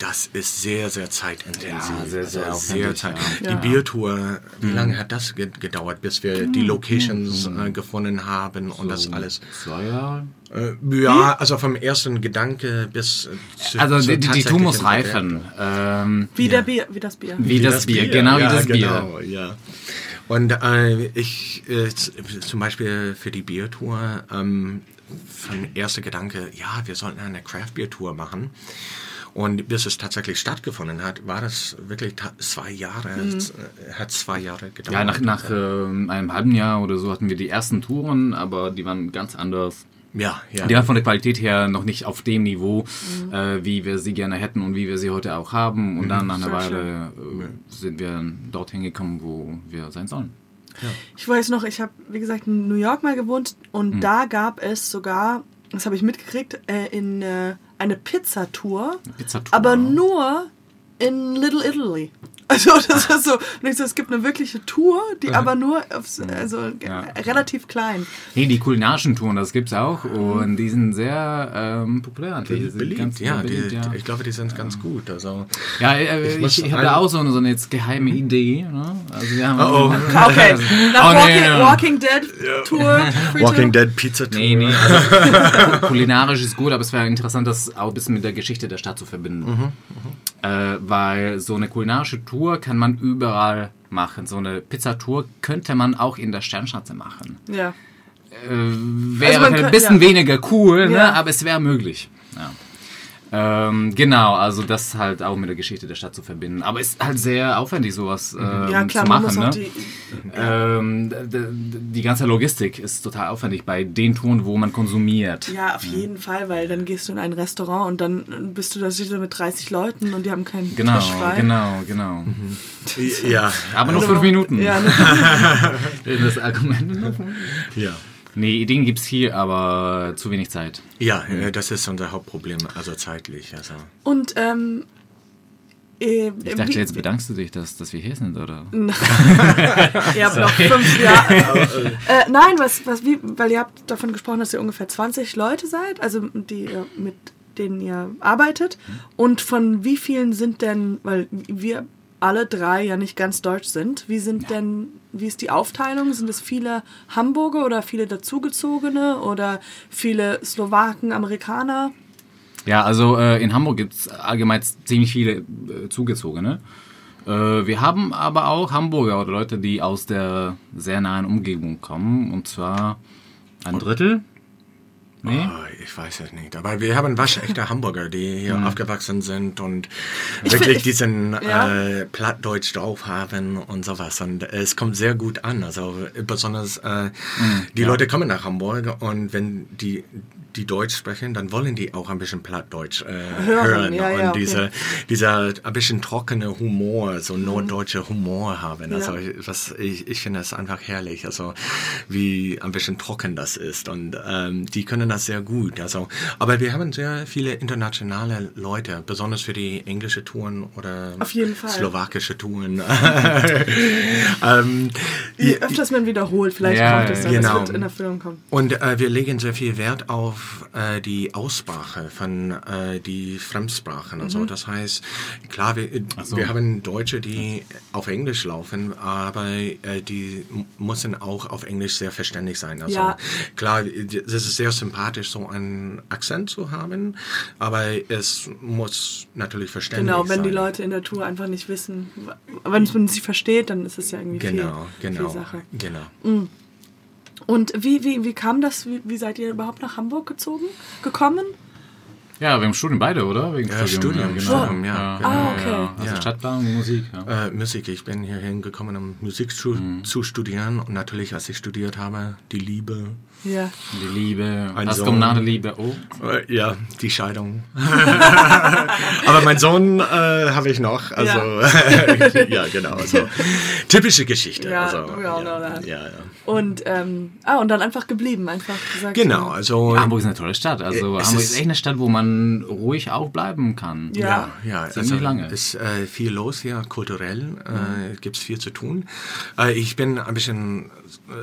Das ist sehr, sehr zeitintensiv. Ja, sehr, sehr Also aufwendig, Zeit. ja. Die Biertour, wie lange hat das ge gedauert, bis wir die Locations äh, gefunden haben und das alles? Zwei Jahre? Äh, ja, also vom ersten Gedanke bis zu, Also die, die, Tour muss reifen. Ähm, Wie, der Bier, wie das Bier. wie, das, Bier, genau wie ja, das Bier. Genau, ja. Und äh, ich, äh, zum Beispiel für die Biertour, ähm, von erster Gedanke, ja, wir sollten eine Craft Beer Tour machen. Und bis es tatsächlich stattgefunden hat, war das wirklich zwei Jahre, es, äh, hat zwei Jahre gedauert. Ja, nach, nach ähm, einem halben Jahr oder so hatten wir die ersten Touren, aber die waren ganz anders. ja, ja. Die waren von der Qualität her noch nicht auf dem Niveau, äh, wie wir sie gerne hätten und wie wir sie heute auch haben. Und dann nach einer Weile äh, sind wir dorthin gekommen, wo wir sein sollen. Ich weiß noch, ich habe, wie gesagt, in New York mal gewohnt und da gab es sogar, das habe ich mitgekriegt, äh, in äh, eine Pizzatour, Pizzatour. aber nur in Little Italy. Also das ist so, so, es gibt eine wirkliche Tour, die aber nur aufs, also Ja. relativ klein. Nee, die kulinarischen Touren, das gibt's auch und die sind sehr ähm, populär. Die sind Beliebt, ganz ja, beliebt, die, ja. Ich glaube, die sind ganz gut. Also, Ja, äh, Ich ich, muss ich, habe da auch so eine, so eine jetzt geheime Idee. Ne? Also wir haben Oh, oh. Okay, nach Oh, nee, Walking, nee. Walking Dead Tour. Walking. Dead Pizza Tour. Nee, nee, also kulinarisch ist gut, aber es wäre interessant, das auch ein bisschen mit der Geschichte der Stadt zu verbinden. Äh, weil so eine kulinarische Tour kann man überall machen. So eine Pizzatour könnte man auch in der Sternschanze machen. Ja. Äh, wäre Also ein bisschen ja. weniger cool, ne? Ja. aber es wäre möglich. Ja. Ähm, genau, also das halt auch mit der Geschichte der Stadt zu verbinden. Aber es ist halt sehr aufwendig, sowas ähm, Ja, klar, zu man machen. muss auch ne? die. Ähm, die ganze Logistik ist total aufwendig bei den Touren, wo man konsumiert. Ja, auf jeden Fall, weil dann gehst du in ein Restaurant und dann bist du da sicher mit 30 Leuten und die haben keinen Genau, Tisch frei. genau, genau. Ja, Aber nur fünf Minuten. Ja, ne? Das Argument. ja. Nee, Ideen gibt's hier, aber zu wenig Zeit. Ja, äh, das ist unser Hauptproblem, also zeitlich. Also. Und ähm, äh, Ich dachte, jetzt bedankst du dich, dass, dass wir hier sind, oder? Ihr habt noch fünf Jahre. äh, nein, was, was, wie, weil ihr habt davon gesprochen, dass ihr ungefähr 20 Leute seid, also die mit denen ihr arbeitet. Und von wie vielen sind denn, weil wir alle drei ja nicht ganz deutsch sind, wie sind denn, wie ist die Aufteilung? Sind es viele Hamburger oder viele dazugezogene oder viele Slowaken, Amerikaner? Ja, also äh, in Hamburg gibt's allgemein ziemlich viele äh, Zugezogene. Äh, wir haben aber auch Hamburger oder Leute, die aus der sehr nahen Umgebung kommen. Und zwar ein Drittel. Nee? Oh, ich weiß es nicht. Aber wir haben waschechte Hamburger, die hier aufgewachsen sind und Ich wirklich find- diesen ja. äh, Plattdeutsch drauf haben und sowas. Und es kommt sehr gut an. Also besonders äh, die Leute kommen nach Hamburg und wenn die die Deutsch sprechen, dann wollen die auch ein bisschen Plattdeutsch äh, Hören, hören, ja, und ja, okay. diese, dieser ein bisschen trockene Humor, so norddeutsche Humor haben. Also Ja. was ich, ich finde das einfach herrlich, also wie ein bisschen trocken das ist und ähm, die können das sehr gut. Also, aber wir haben sehr viele internationale Leute, besonders für die englische Touren oder Auf jeden Fall. slowakische Touren. ähm, Je öfters man wiederholt, vielleicht Ja, kommt es dann, genau. es wird in der Film kommen. und äh, wir legen sehr viel Wert auf äh, die Aussprache von äh, die Fremdsprachen. Also das heißt, klar, wir, so. wir haben Deutsche, die auf Englisch laufen, aber äh, die müssen auch auf Englisch sehr verständlich sein. Also Ja. klar, es ist sehr sympathisch, so einen Akzent zu haben, aber es muss natürlich verständlich Genau, sein. wenn die Leute in der Tour einfach nicht wissen, wenn man sie versteht, dann ist es ja irgendwie Genau, viel, genau, viel Sache. genau. Und wie, wie, wie kam das? Wie, wie seid ihr überhaupt nach Hamburg gezogen? Gekommen? Ja, wir haben Studium beide, oder? Wegen Ja, Studium, Studium, ja, genau. Ah, okay. Also Ja. Stadtplanung und Musik. Ja. Äh, Musik. Ich bin hier hingekommen, um Musik zu, zu studieren. Und natürlich, als ich studiert habe, die Liebe. Ja. Die Liebe. Ein Was Sohn. kommt nach der Liebe? Oh. Äh, ja, die Scheidung. Aber mein Sohn äh, habe ich noch. Also, ja, genau. Also, typische Geschichte. Ja, also, we all know ja, that. ja, ja. Und, ähm, ah, und dann einfach geblieben, einfach gesagt. Genau, also. Hamburg ist eine tolle Stadt. Also Es Hamburg ist- ist echt eine Stadt, wo man ruhig auch bleiben kann. Ja. Ja, ja, Ziemlich lange. ist äh, viel los hier, kulturell äh, gibt es viel zu tun. Äh, ich bin ein bisschen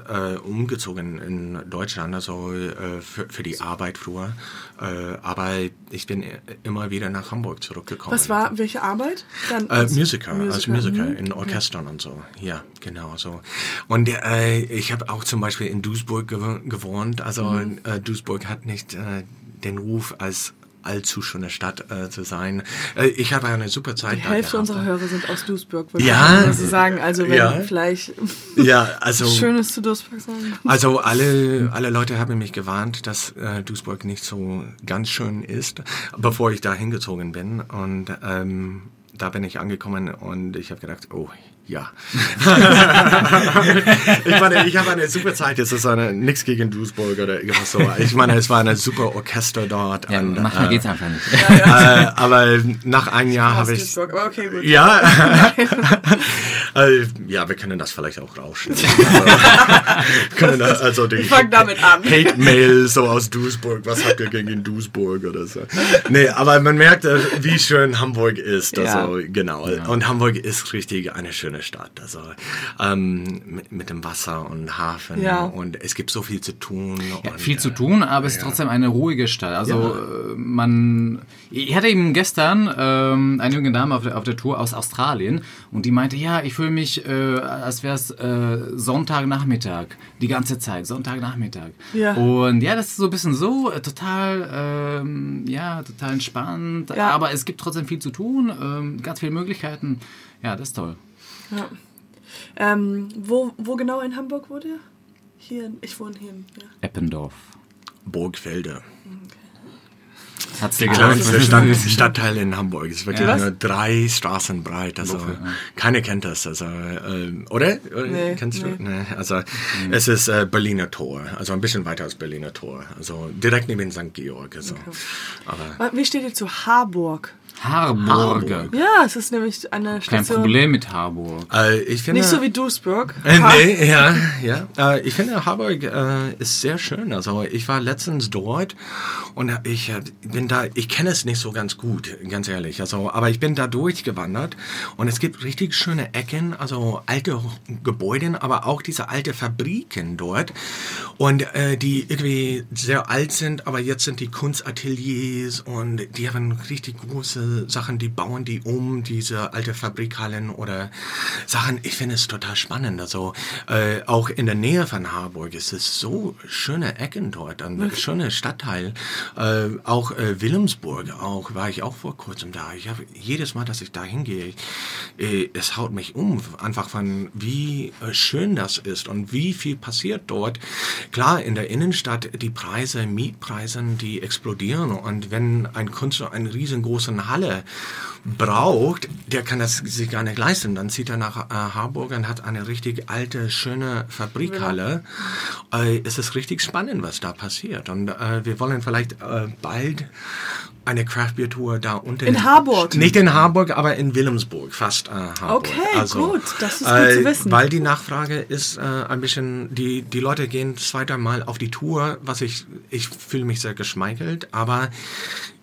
äh, umgezogen in Deutschland, also äh, für, für die Arbeit früher. Äh, aber ich bin immer wieder nach Hamburg zurückgekommen. Was war, welche Arbeit? Dann Äh, als Musiker, als Musiker, Musiker mhm. in Orchestern und so. Ja, genau so. Und äh, ich habe auch zum Beispiel in Duisburg gew gewohnt. Also Mhm. äh, Duisburg hat nicht den Ruf als allzu schöne Stadt äh, zu sein. Äh, ich habe eine super Zeit Die Hälfte unserer Hörer sind aus Duisburg, würde Ja. ich sagen. Also wenn Ja. vielleicht Ja, also Schönes zu Duisburg sagen. Also alle, alle Leute haben mich gewarnt, dass äh, Duisburg nicht so ganz schön ist, bevor ich da hingezogen bin. Und ähm, da bin ich angekommen und ich habe gedacht, oh, Ja. ich meine, ich habe eine super Zeit. Es ist eine, nichts gegen Duisburg oder irgendwas so. Ich meine, es war eine super Orchester dort. Ja, und, manchmal äh, geht's einfach nicht. äh, aber nach einem Jahr habe ich. Duisburg, aber okay, gut. Ja, äh, ja, wir können das vielleicht auch rausschneiden. können da, also die fang damit an. Hate-Mail so aus Duisburg. Was habt ihr gegen Duisburg oder so? Nee, aber man merkt, äh, wie schön Hamburg ist. Also, genau. Und Hamburg ist richtig eine schöne Stadt. Also, ähm, mit, mit dem Wasser und Hafen. Ja. Und es gibt so viel zu tun. Ja, und, viel zu äh, tun, aber es ist trotzdem eine ruhige Stadt. Also äh, man, ich hatte eben gestern ähm, eine junge Dame auf der, auf der Tour aus Australien und die meinte, ja, ich fühle mich, äh, als wäre es äh, Sonntagnachmittag, die ganze Zeit, Sonntagnachmittag. Ja. Und ja, das ist so ein bisschen so, äh, total, ähm, ja, total entspannt, Ja. aber es gibt trotzdem viel zu tun, ähm, ganz viele Möglichkeiten. Ja, das ist toll. Ja. Ähm, wo, wo genau in Hamburg wohnt ihr? Hier, in- ich wohne hier. in- Ja. Eppendorf. Burgfelde. Hat's dir Der gelohnt? kleinste Stadt, Stadtteil in Hamburg. Es ist wirklich Ja. nur drei Straßen breit. Also keiner kennt das. Also, äh, oder? Nee, Kennst du? nee. Nee. Also es ist äh, Berliner Tor. Also ein bisschen weiter als Berliner Tor. Also direkt neben St. Georg. Also. Aber Wie steht ihr zu Harburg? Harburg. Harburg. Ja, es ist nämlich eine Kein Station. Problem mit Harburg. äh, ich finde. Nicht so wie Duisburg. Äh, nee, ja, ja. Äh, ich finde, Harburg äh, ist sehr schön. Also ich war letztens dort und ich äh, bin da, ich kenne es nicht so ganz gut, ganz ehrlich. Also, aber ich bin da durchgewandert und es gibt richtig schöne Ecken, also alte Gebäude, aber auch diese alte Fabriken dort und äh, die irgendwie sehr alt sind, aber jetzt sind die Kunstateliers und die haben richtig große Sachen, die bauen die um, diese alte Fabrikhallen oder Sachen. Ich finde es total spannend. Also äh, auch in der Nähe von Harburg ist es so schöne Ecken dort, ein schöner Stadtteil. Äh, auch äh, Wilhelmsburg, auch war ich auch vor kurzem da. Ich habe jedes Mal, dass ich da hingehe, äh, es haut mich um, einfach von wie äh, schön das ist und wie viel passiert dort. Klar, in der Innenstadt die Preise, Mietpreise, die explodieren und wenn ein Künstler eine riesengroße Halle braucht, der kann das sich gar nicht leisten. Dann zieht er nach äh, Harburg und hat eine richtig alte, schöne Fabrikhalle. Äh, es ist richtig spannend, was da passiert. Und äh, wir wollen vielleicht äh, bald eine Craft Beer Tour da unten. In Harburg? Nicht in Harburg, aber in Wilhelmsburg, fast äh, Harburg. Okay, gut. Das ist gut zu wissen. Weil die Nachfrage ist äh, ein bisschen, die, die Leute gehen zweiter Mal auf die Tour, was ich, ich fühle mich sehr geschmeichelt, aber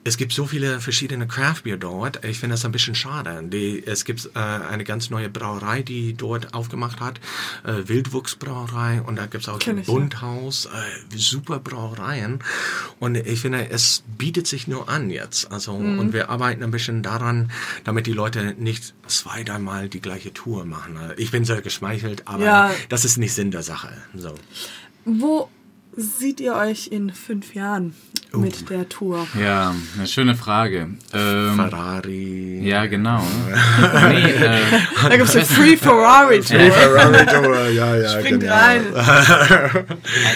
es gibt so viele verschiedene Craft Beer dort. Ich finde das ein bisschen schade. Die, es gibt äh, eine ganz neue Brauerei, die dort aufgemacht hat, äh, Wildwuchsbrauerei und da gibt es auch Kenn ein ich, ja. Bunthaus, äh, super Brauereien und ich finde, es bietet sich nur an jetzt. Also Mhm. und wir arbeiten ein bisschen daran, damit die Leute nicht zwei, dreimal die gleiche Tour machen. Ich bin sehr geschmeichelt, aber Ja. das ist nicht Sinn der Sache. So. Wo seht ihr euch in fünf Jahren Oh. mit der Tour? Ja, eine schöne Frage. Ähm, Ferrari. ja, genau. nee, äh, Da gibt es eine Free Ferrari Tour. Ferrari Tour, ja, ja, Springt genau. rein.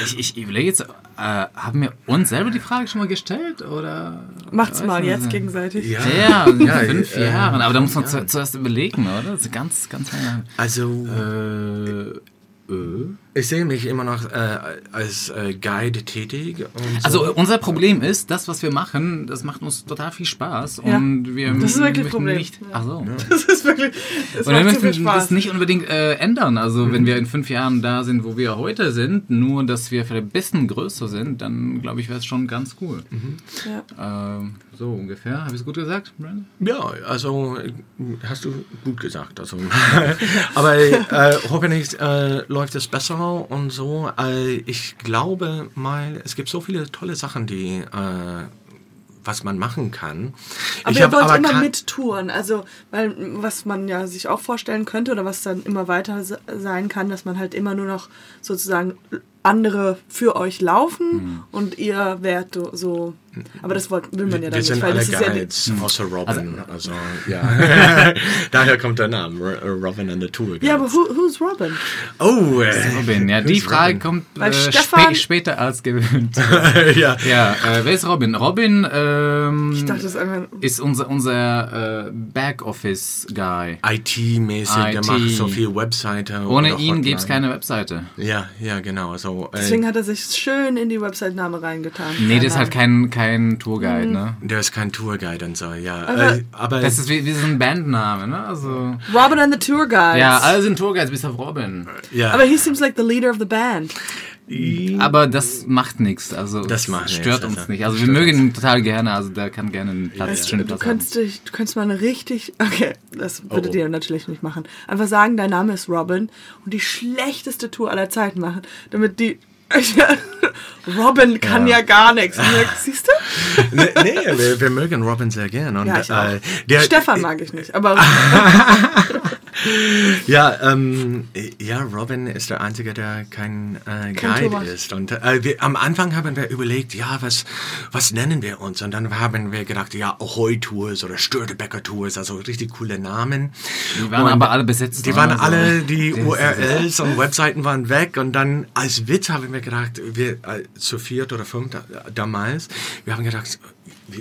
ich, ich überlege jetzt, äh, haben wir uns selber die Frage schon mal gestellt? Oder? Macht's mal nicht. jetzt gegenseitig. Ja. Ja, in Ja, fünf äh, Jahren. Aber da muss man zu, zuerst überlegen, oder? Das ist ganz, ganz lange. Also Äh, äh. Ich sehe mich immer noch äh, als äh, Guide tätig. Und so. Also unser Problem ist, das, was wir machen, das macht uns total viel Spaß Ja. und wir Das ist wirklich ein möchten Problem. nicht. Ach so. Das ist wirklich. Das Und wir macht so viel möchten Spaß. das nicht unbedingt äh, ändern. Also wenn wir in fünf Jahren da sind, wo wir heute sind, nur dass wir vielleicht ein bisschen größer sind, dann glaube ich, wäre es schon ganz cool. Ja. Ähm, so ungefähr. Habe ich es gut gesagt, Brandon? Ja, also hast du gut gesagt. Also, aber äh, hoffentlich äh, läuft es besser und so. Äh, ich glaube mal, es gibt so viele tolle Sachen, die äh, was man machen kann. Aber ich ihr wollt immer kein- mittouren, also weil was man ja sich auch vorstellen könnte oder was dann immer weiter se- sein kann, dass man halt immer nur noch sozusagen andere für euch laufen und ihr wärt so-. Aber das wollt, will man ja dann Wir nicht, sind weil alle das ist ja Guides, außer Robin. Also, ja. Daher kommt der Name, Ro- Robin and the Tour Guides. Ja, aber who, who's Robin? Oh, äh, Robin, ja, die Frage Robin? kommt äh, spä später als gewöhnt. ja. ja, äh, wer ist Robin? Robin ähm, Ich dachte, das ist einfach. ist unser, unser äh, Backoffice-Guy. IT-mäßig, der IT. macht so viel Webseite. Ohne ihn gäbe es keine Webseite. Ja, ja, genau. So, äh, Deswegen hat er sich schön in die Website-Name reingetan. Nee, das ist halt kein, kein Tourguide, ne? der ist kein Tourguide und so, ja. Aber- äh, aber Das ist wie, wie so ein Bandname, ne? Also, Robin and the Tour Guides. ja, alle sind Tourguides bis auf Robin. ja. Aber he seems like the leader of the band. Aber das macht nichts, also Das macht stört nichts, uns also nicht. Also wir stört mögen ihn total gerne, also der kann gerne einen Platz, du, du Platz haben. könntest, dich, du könntest mal eine richtig. Okay, das würdet oh. ihr natürlich nicht machen. Einfach sagen, dein Name ist Robin und die schlechteste Tour aller Zeiten machen, damit die. Robin kann ja, gar nichts. Siehst du? nee, nee wir, wir mögen Robin sehr gern. Und, Ja, ich auch. äh, der, Stefan mag ich nicht, aber Ja, ähm, ja, Robin ist der Einzige, der kein, äh, Kein Guide Thomas. ist. Und äh, wir, am Anfang haben wir überlegt, ja, was, was nennen wir uns? Und dann haben wir gedacht, ja, Ahoy Tours oder Störtebecker Tours, also richtig coole Namen. Die waren Und aber alle besetzt. Die ne? waren Also, alle, die URLs und Webseiten waren weg. Und dann als Witz haben wir gedacht, wir äh, zu viert oder fünf da, damals, wir haben gedacht,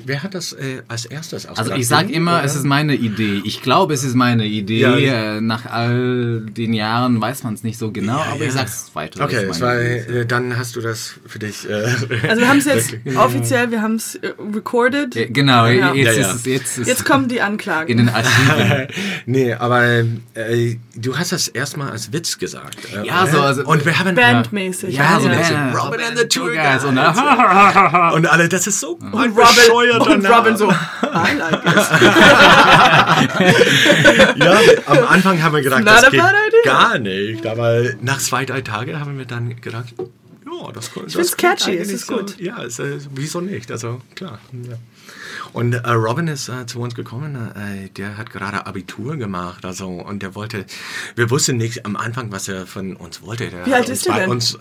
wer hat das äh, als erstes Also ausgedacht? ich sag Du, immer, oder? es ist meine Idee. Ich glaube, es ist meine Idee. Ja. Äh, Nach all den Jahren weiß man es nicht so genau, aber ich sag's weiter. Okay, es war, äh, dann hast du das für dich. Äh, also wir haben es jetzt offiziell, wir haben es äh, recorded. Ja, Genau, Ja. jetzt Ja, ja. ist es jetzt, ist Jetzt kommen die Anklagen. in den Archiven. nee, aber äh, du hast das erstmal als Witz gesagt. Äh, Ja, oder? so, also- und wir haben Bandmäßig. Ja, so ja. Band- Robin and the Tour Guides. und, und alle, das ist so Und bescheuerter Robin, und. Robin so, I like it. Ja, am Anfang haben wir gedacht, Not das geht gar nicht. Aber nach zwei, drei Tagen haben wir dann gedacht, ja, das, das find's klingt catchy, es ist so, gut. Ja, es, äh, wieso nicht? Also klar. Ja. Und äh, Robin ist äh, zu uns gekommen, äh, der hat gerade Abitur gemacht, also und der wollte, wir wussten nicht am Anfang, was er von uns wollte. Der Wie alt uns ist der bei denn? Uns, äh,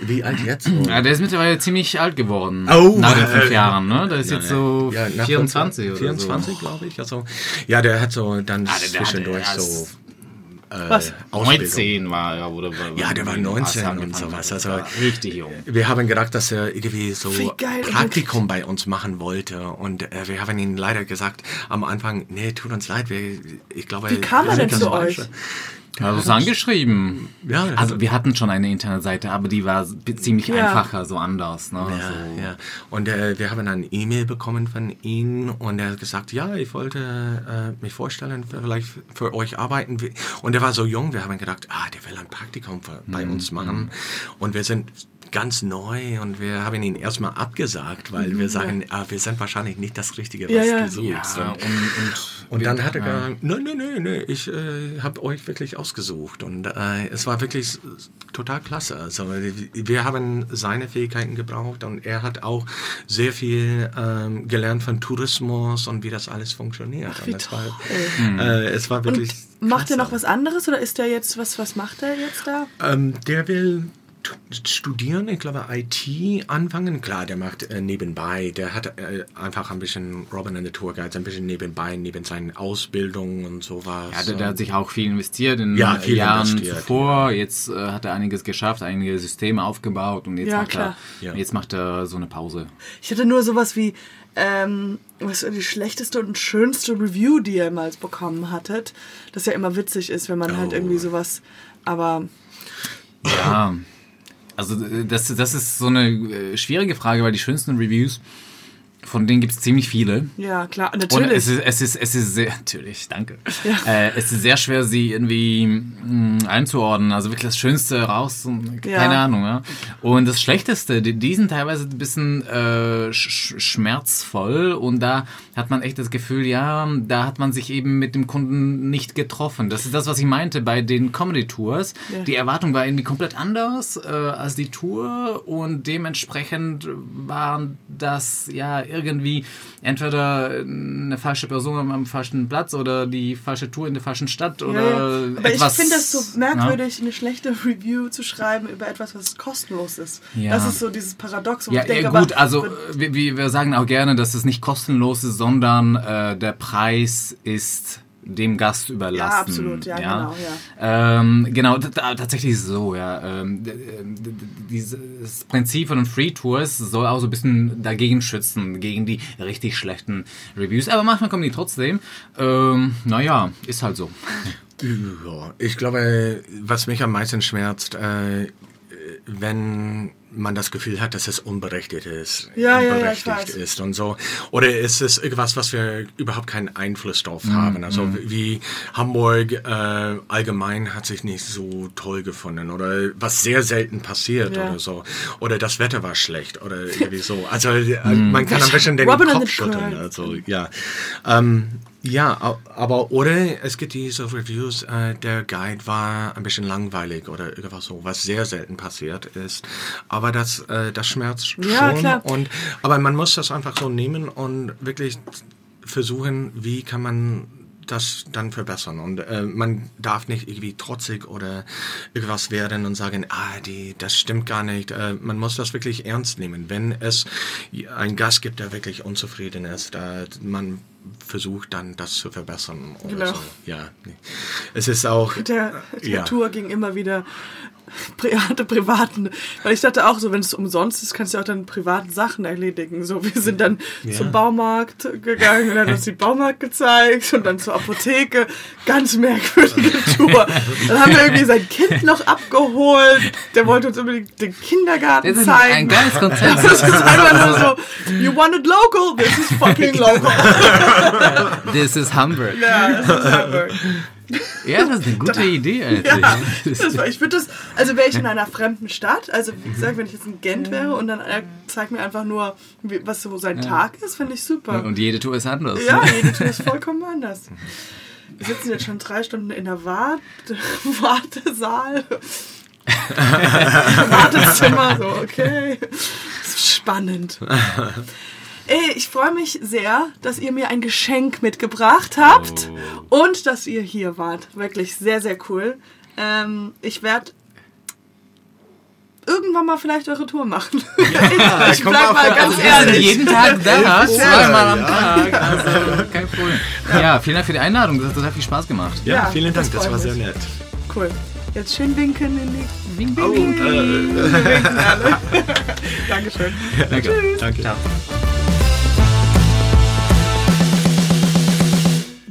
wie alt jetzt? Ja, der ist mittlerweile ziemlich alt geworden. Oh, nach den fünf äh, Jahren, ne? Der ist jetzt so Ja, nach 24 oder 24, so. glaube ich. Also, ja, der hat so dann der- der- zwischendurch der so äh, Was? Ausbildung. 19 war er, oder? Ja, der war 19 und sowas. Also, richtig jung. wir haben gedacht, dass er irgendwie so. Praktikum bei uns machen wollte. Und äh, wir haben ihm leider gesagt am Anfang, nee, tut uns leid, wir, ich glaube... Wie kam er denn das zu euch? Also es angeschrieben. Ja, Also wir hatten schon eine Internetseite, aber die war ziemlich Ja. einfacher, so anders. Ne? Ja, so. ja. Und äh, wir haben eine E-Mail bekommen von ihm und er hat gesagt, ja, ich wollte äh, mich vorstellen, vielleicht für euch arbeiten. Und er war so jung, wir haben gedacht, ah, der will ein Praktikum bei Mhm, uns machen. Und wir sind ganz neu und wir haben ihn erstmal abgesagt, weil wir sagen, ah, wir sind wahrscheinlich nicht das Richtige, was Ja, ja. du suchst. Ja, Und- und, und, und dann hat er gesagt, nein, nein, nein, nein, ich äh, habe euch wirklich ausgesucht. Und äh, es war wirklich total klasse. Also wir haben seine Fähigkeiten gebraucht und er hat auch sehr viel ähm, gelernt von Tourismus und wie das alles funktioniert. wie und es war, Hm. äh, es war wirklich. Und macht er noch was anderes oder ist er jetzt, was, was macht er jetzt da? Ähm, der will studieren, ich glaube IT anfangen. Klar, der macht äh, nebenbei, der hat äh, einfach ein bisschen Robin and the Tour Guides, ein bisschen nebenbei, neben seinen Ausbildungen und sowas. Ja, der, der hat sich auch viel investiert in Ja, viel Jahren investiert, zuvor. Jetzt äh, hat er einiges geschafft, einige Systeme aufgebaut und jetzt, Ja, macht, klar. er, Ja. jetzt macht er so eine Pause. Ich hatte nur sowas wie, ähm, was war die schlechteste und schönste Review, die ihr jemals bekommen hattet. Das ja immer witzig ist, wenn man halt Oh. irgendwie sowas, aber Ja, also äh, das, das ist so eine äh, schwierige Frage, weil die schönsten Reviews, von denen gibt es ziemlich viele. ja, klar, Und natürlich. es ist, es ist, es ist sehr, natürlich, danke. Äh, es ist sehr schwer, sie irgendwie mh, einzuordnen. Also wirklich das Schönste raus, und- keine Ja. Ahnung. Ja? Und das Schlechteste, die, die sind teilweise ein bisschen äh, sch- schmerzvoll und da hat man echt das Gefühl, ja, da hat man sich eben mit dem Kunden nicht getroffen. Das ist das, was ich meinte bei den Comedy-Tours. Ja. Die Erwartung war irgendwie komplett anders äh, als die Tour und dementsprechend waren das ja irgendwie entweder eine falsche Person am, falschen Platz oder die falsche Tour in der falschen Stadt oder Ja, ja. Aber etwas. ich finde das so merkwürdig, eine schlechte Review zu schreiben über etwas, was kostenlos ist. Ja. Das ist so dieses Paradox, Ja, denke, ja gut, aber, also wir, wir wir sagen auch gerne, dass es nicht kostenlos ist, sondern äh, der Preis ist dem Gast überlassen. Ja, absolut, ja, genau, ja. Ähm, genau, tatsächlich so, ja. Ähm, d- dieses Prinzip von den Free Tours soll auch so ein bisschen dagegen schützen, gegen die richtig schlechten Reviews. Aber manchmal kommen die trotzdem. Ähm, naja, ist halt so. Ja, ich glaube, was mich am meisten schmerzt, äh, wenn man das Gefühl hat, dass es unberechtigt ist, Ja, ja, ja, unberechtigt weiß. ist und so. Oder ist es irgendwas, was wir überhaupt keinen Einfluss drauf Mhm, haben? Also wie Hamburg äh, allgemein hat sich nicht so toll gefunden oder was sehr selten passiert Ja. oder so. Oder das Wetter war schlecht oder irgendwie so. Also äh, man kann ein bisschen den Robin Kopf schütteln. Also ja. Ähm, ja, aber oder es gibt diese Reviews, äh, der Guide war ein bisschen langweilig oder irgendwas so, was sehr selten passiert ist. Aber das, äh, das schmerzt Ja, schon. klar. Und, aber man muss das einfach so nehmen und wirklich versuchen, wie kann man das dann verbessern. Und äh, man darf nicht irgendwie trotzig oder irgendwas werden und sagen, ah, die, das stimmt gar nicht. Äh, man muss das wirklich ernst nehmen. Wenn es einen Gast gibt, der wirklich unzufrieden ist, da man versucht dann das zu verbessern. Oder Genau. so. Ja, nee. es ist auch... der, der ja. Tour ging immer wieder private, privaten. Weil ich dachte auch so, wenn es umsonst ist, kannst du auch dann privaten Sachen erledigen. So, wir sind dann zum Baumarkt gegangen und dann hat uns die Baumarkt gezeigt und dann zur Apotheke. Ganz merkwürdige Tour. Dann haben wir irgendwie sein Kind noch abgeholt. Der wollte uns unbedingt den Kindergarten Das ist zeigen. ein geiles Konzept. das ist einfach nur so, you want it local, this is fucking local. This is Hamburg. ja, das ist Hamburg. Ja, das ist eine gute Idee, Alter. Ja, das war, ich würde das, also wäre ich in einer fremden Stadt, also wie gesagt, wenn ich jetzt in Gent wäre und dann er zeigt mir einfach nur, wie, was so sein Tag ist, finde ich super. Und jede Tour ist anders. ja, jede Tour ist vollkommen anders. Wir sitzen jetzt schon drei Stunden in der Wart Wartesaal. Wartezimmer, so, okay. Das ist spannend. Ey, ich freue mich sehr, dass ihr mir ein Geschenk mitgebracht habt und dass ihr hier wart. Wirklich sehr, sehr cool. Ähm, ich werde irgendwann mal vielleicht eure Tour machen. ich ich komm bleib mal ganz Wir sind ehrlich. jeden Tag da, zweimal am ja. Tag. Also kein Problem. Ja, vielen Dank für die Einladung. Das hat total viel Spaß gemacht. Ja, Ja, vielen das Dank, das freut war mich. sehr nett. Cool. Jetzt schön winken in die. Wink, Oh, wink, äh, Wir winken alle. Dankeschön. Danke. Danke. Ciao.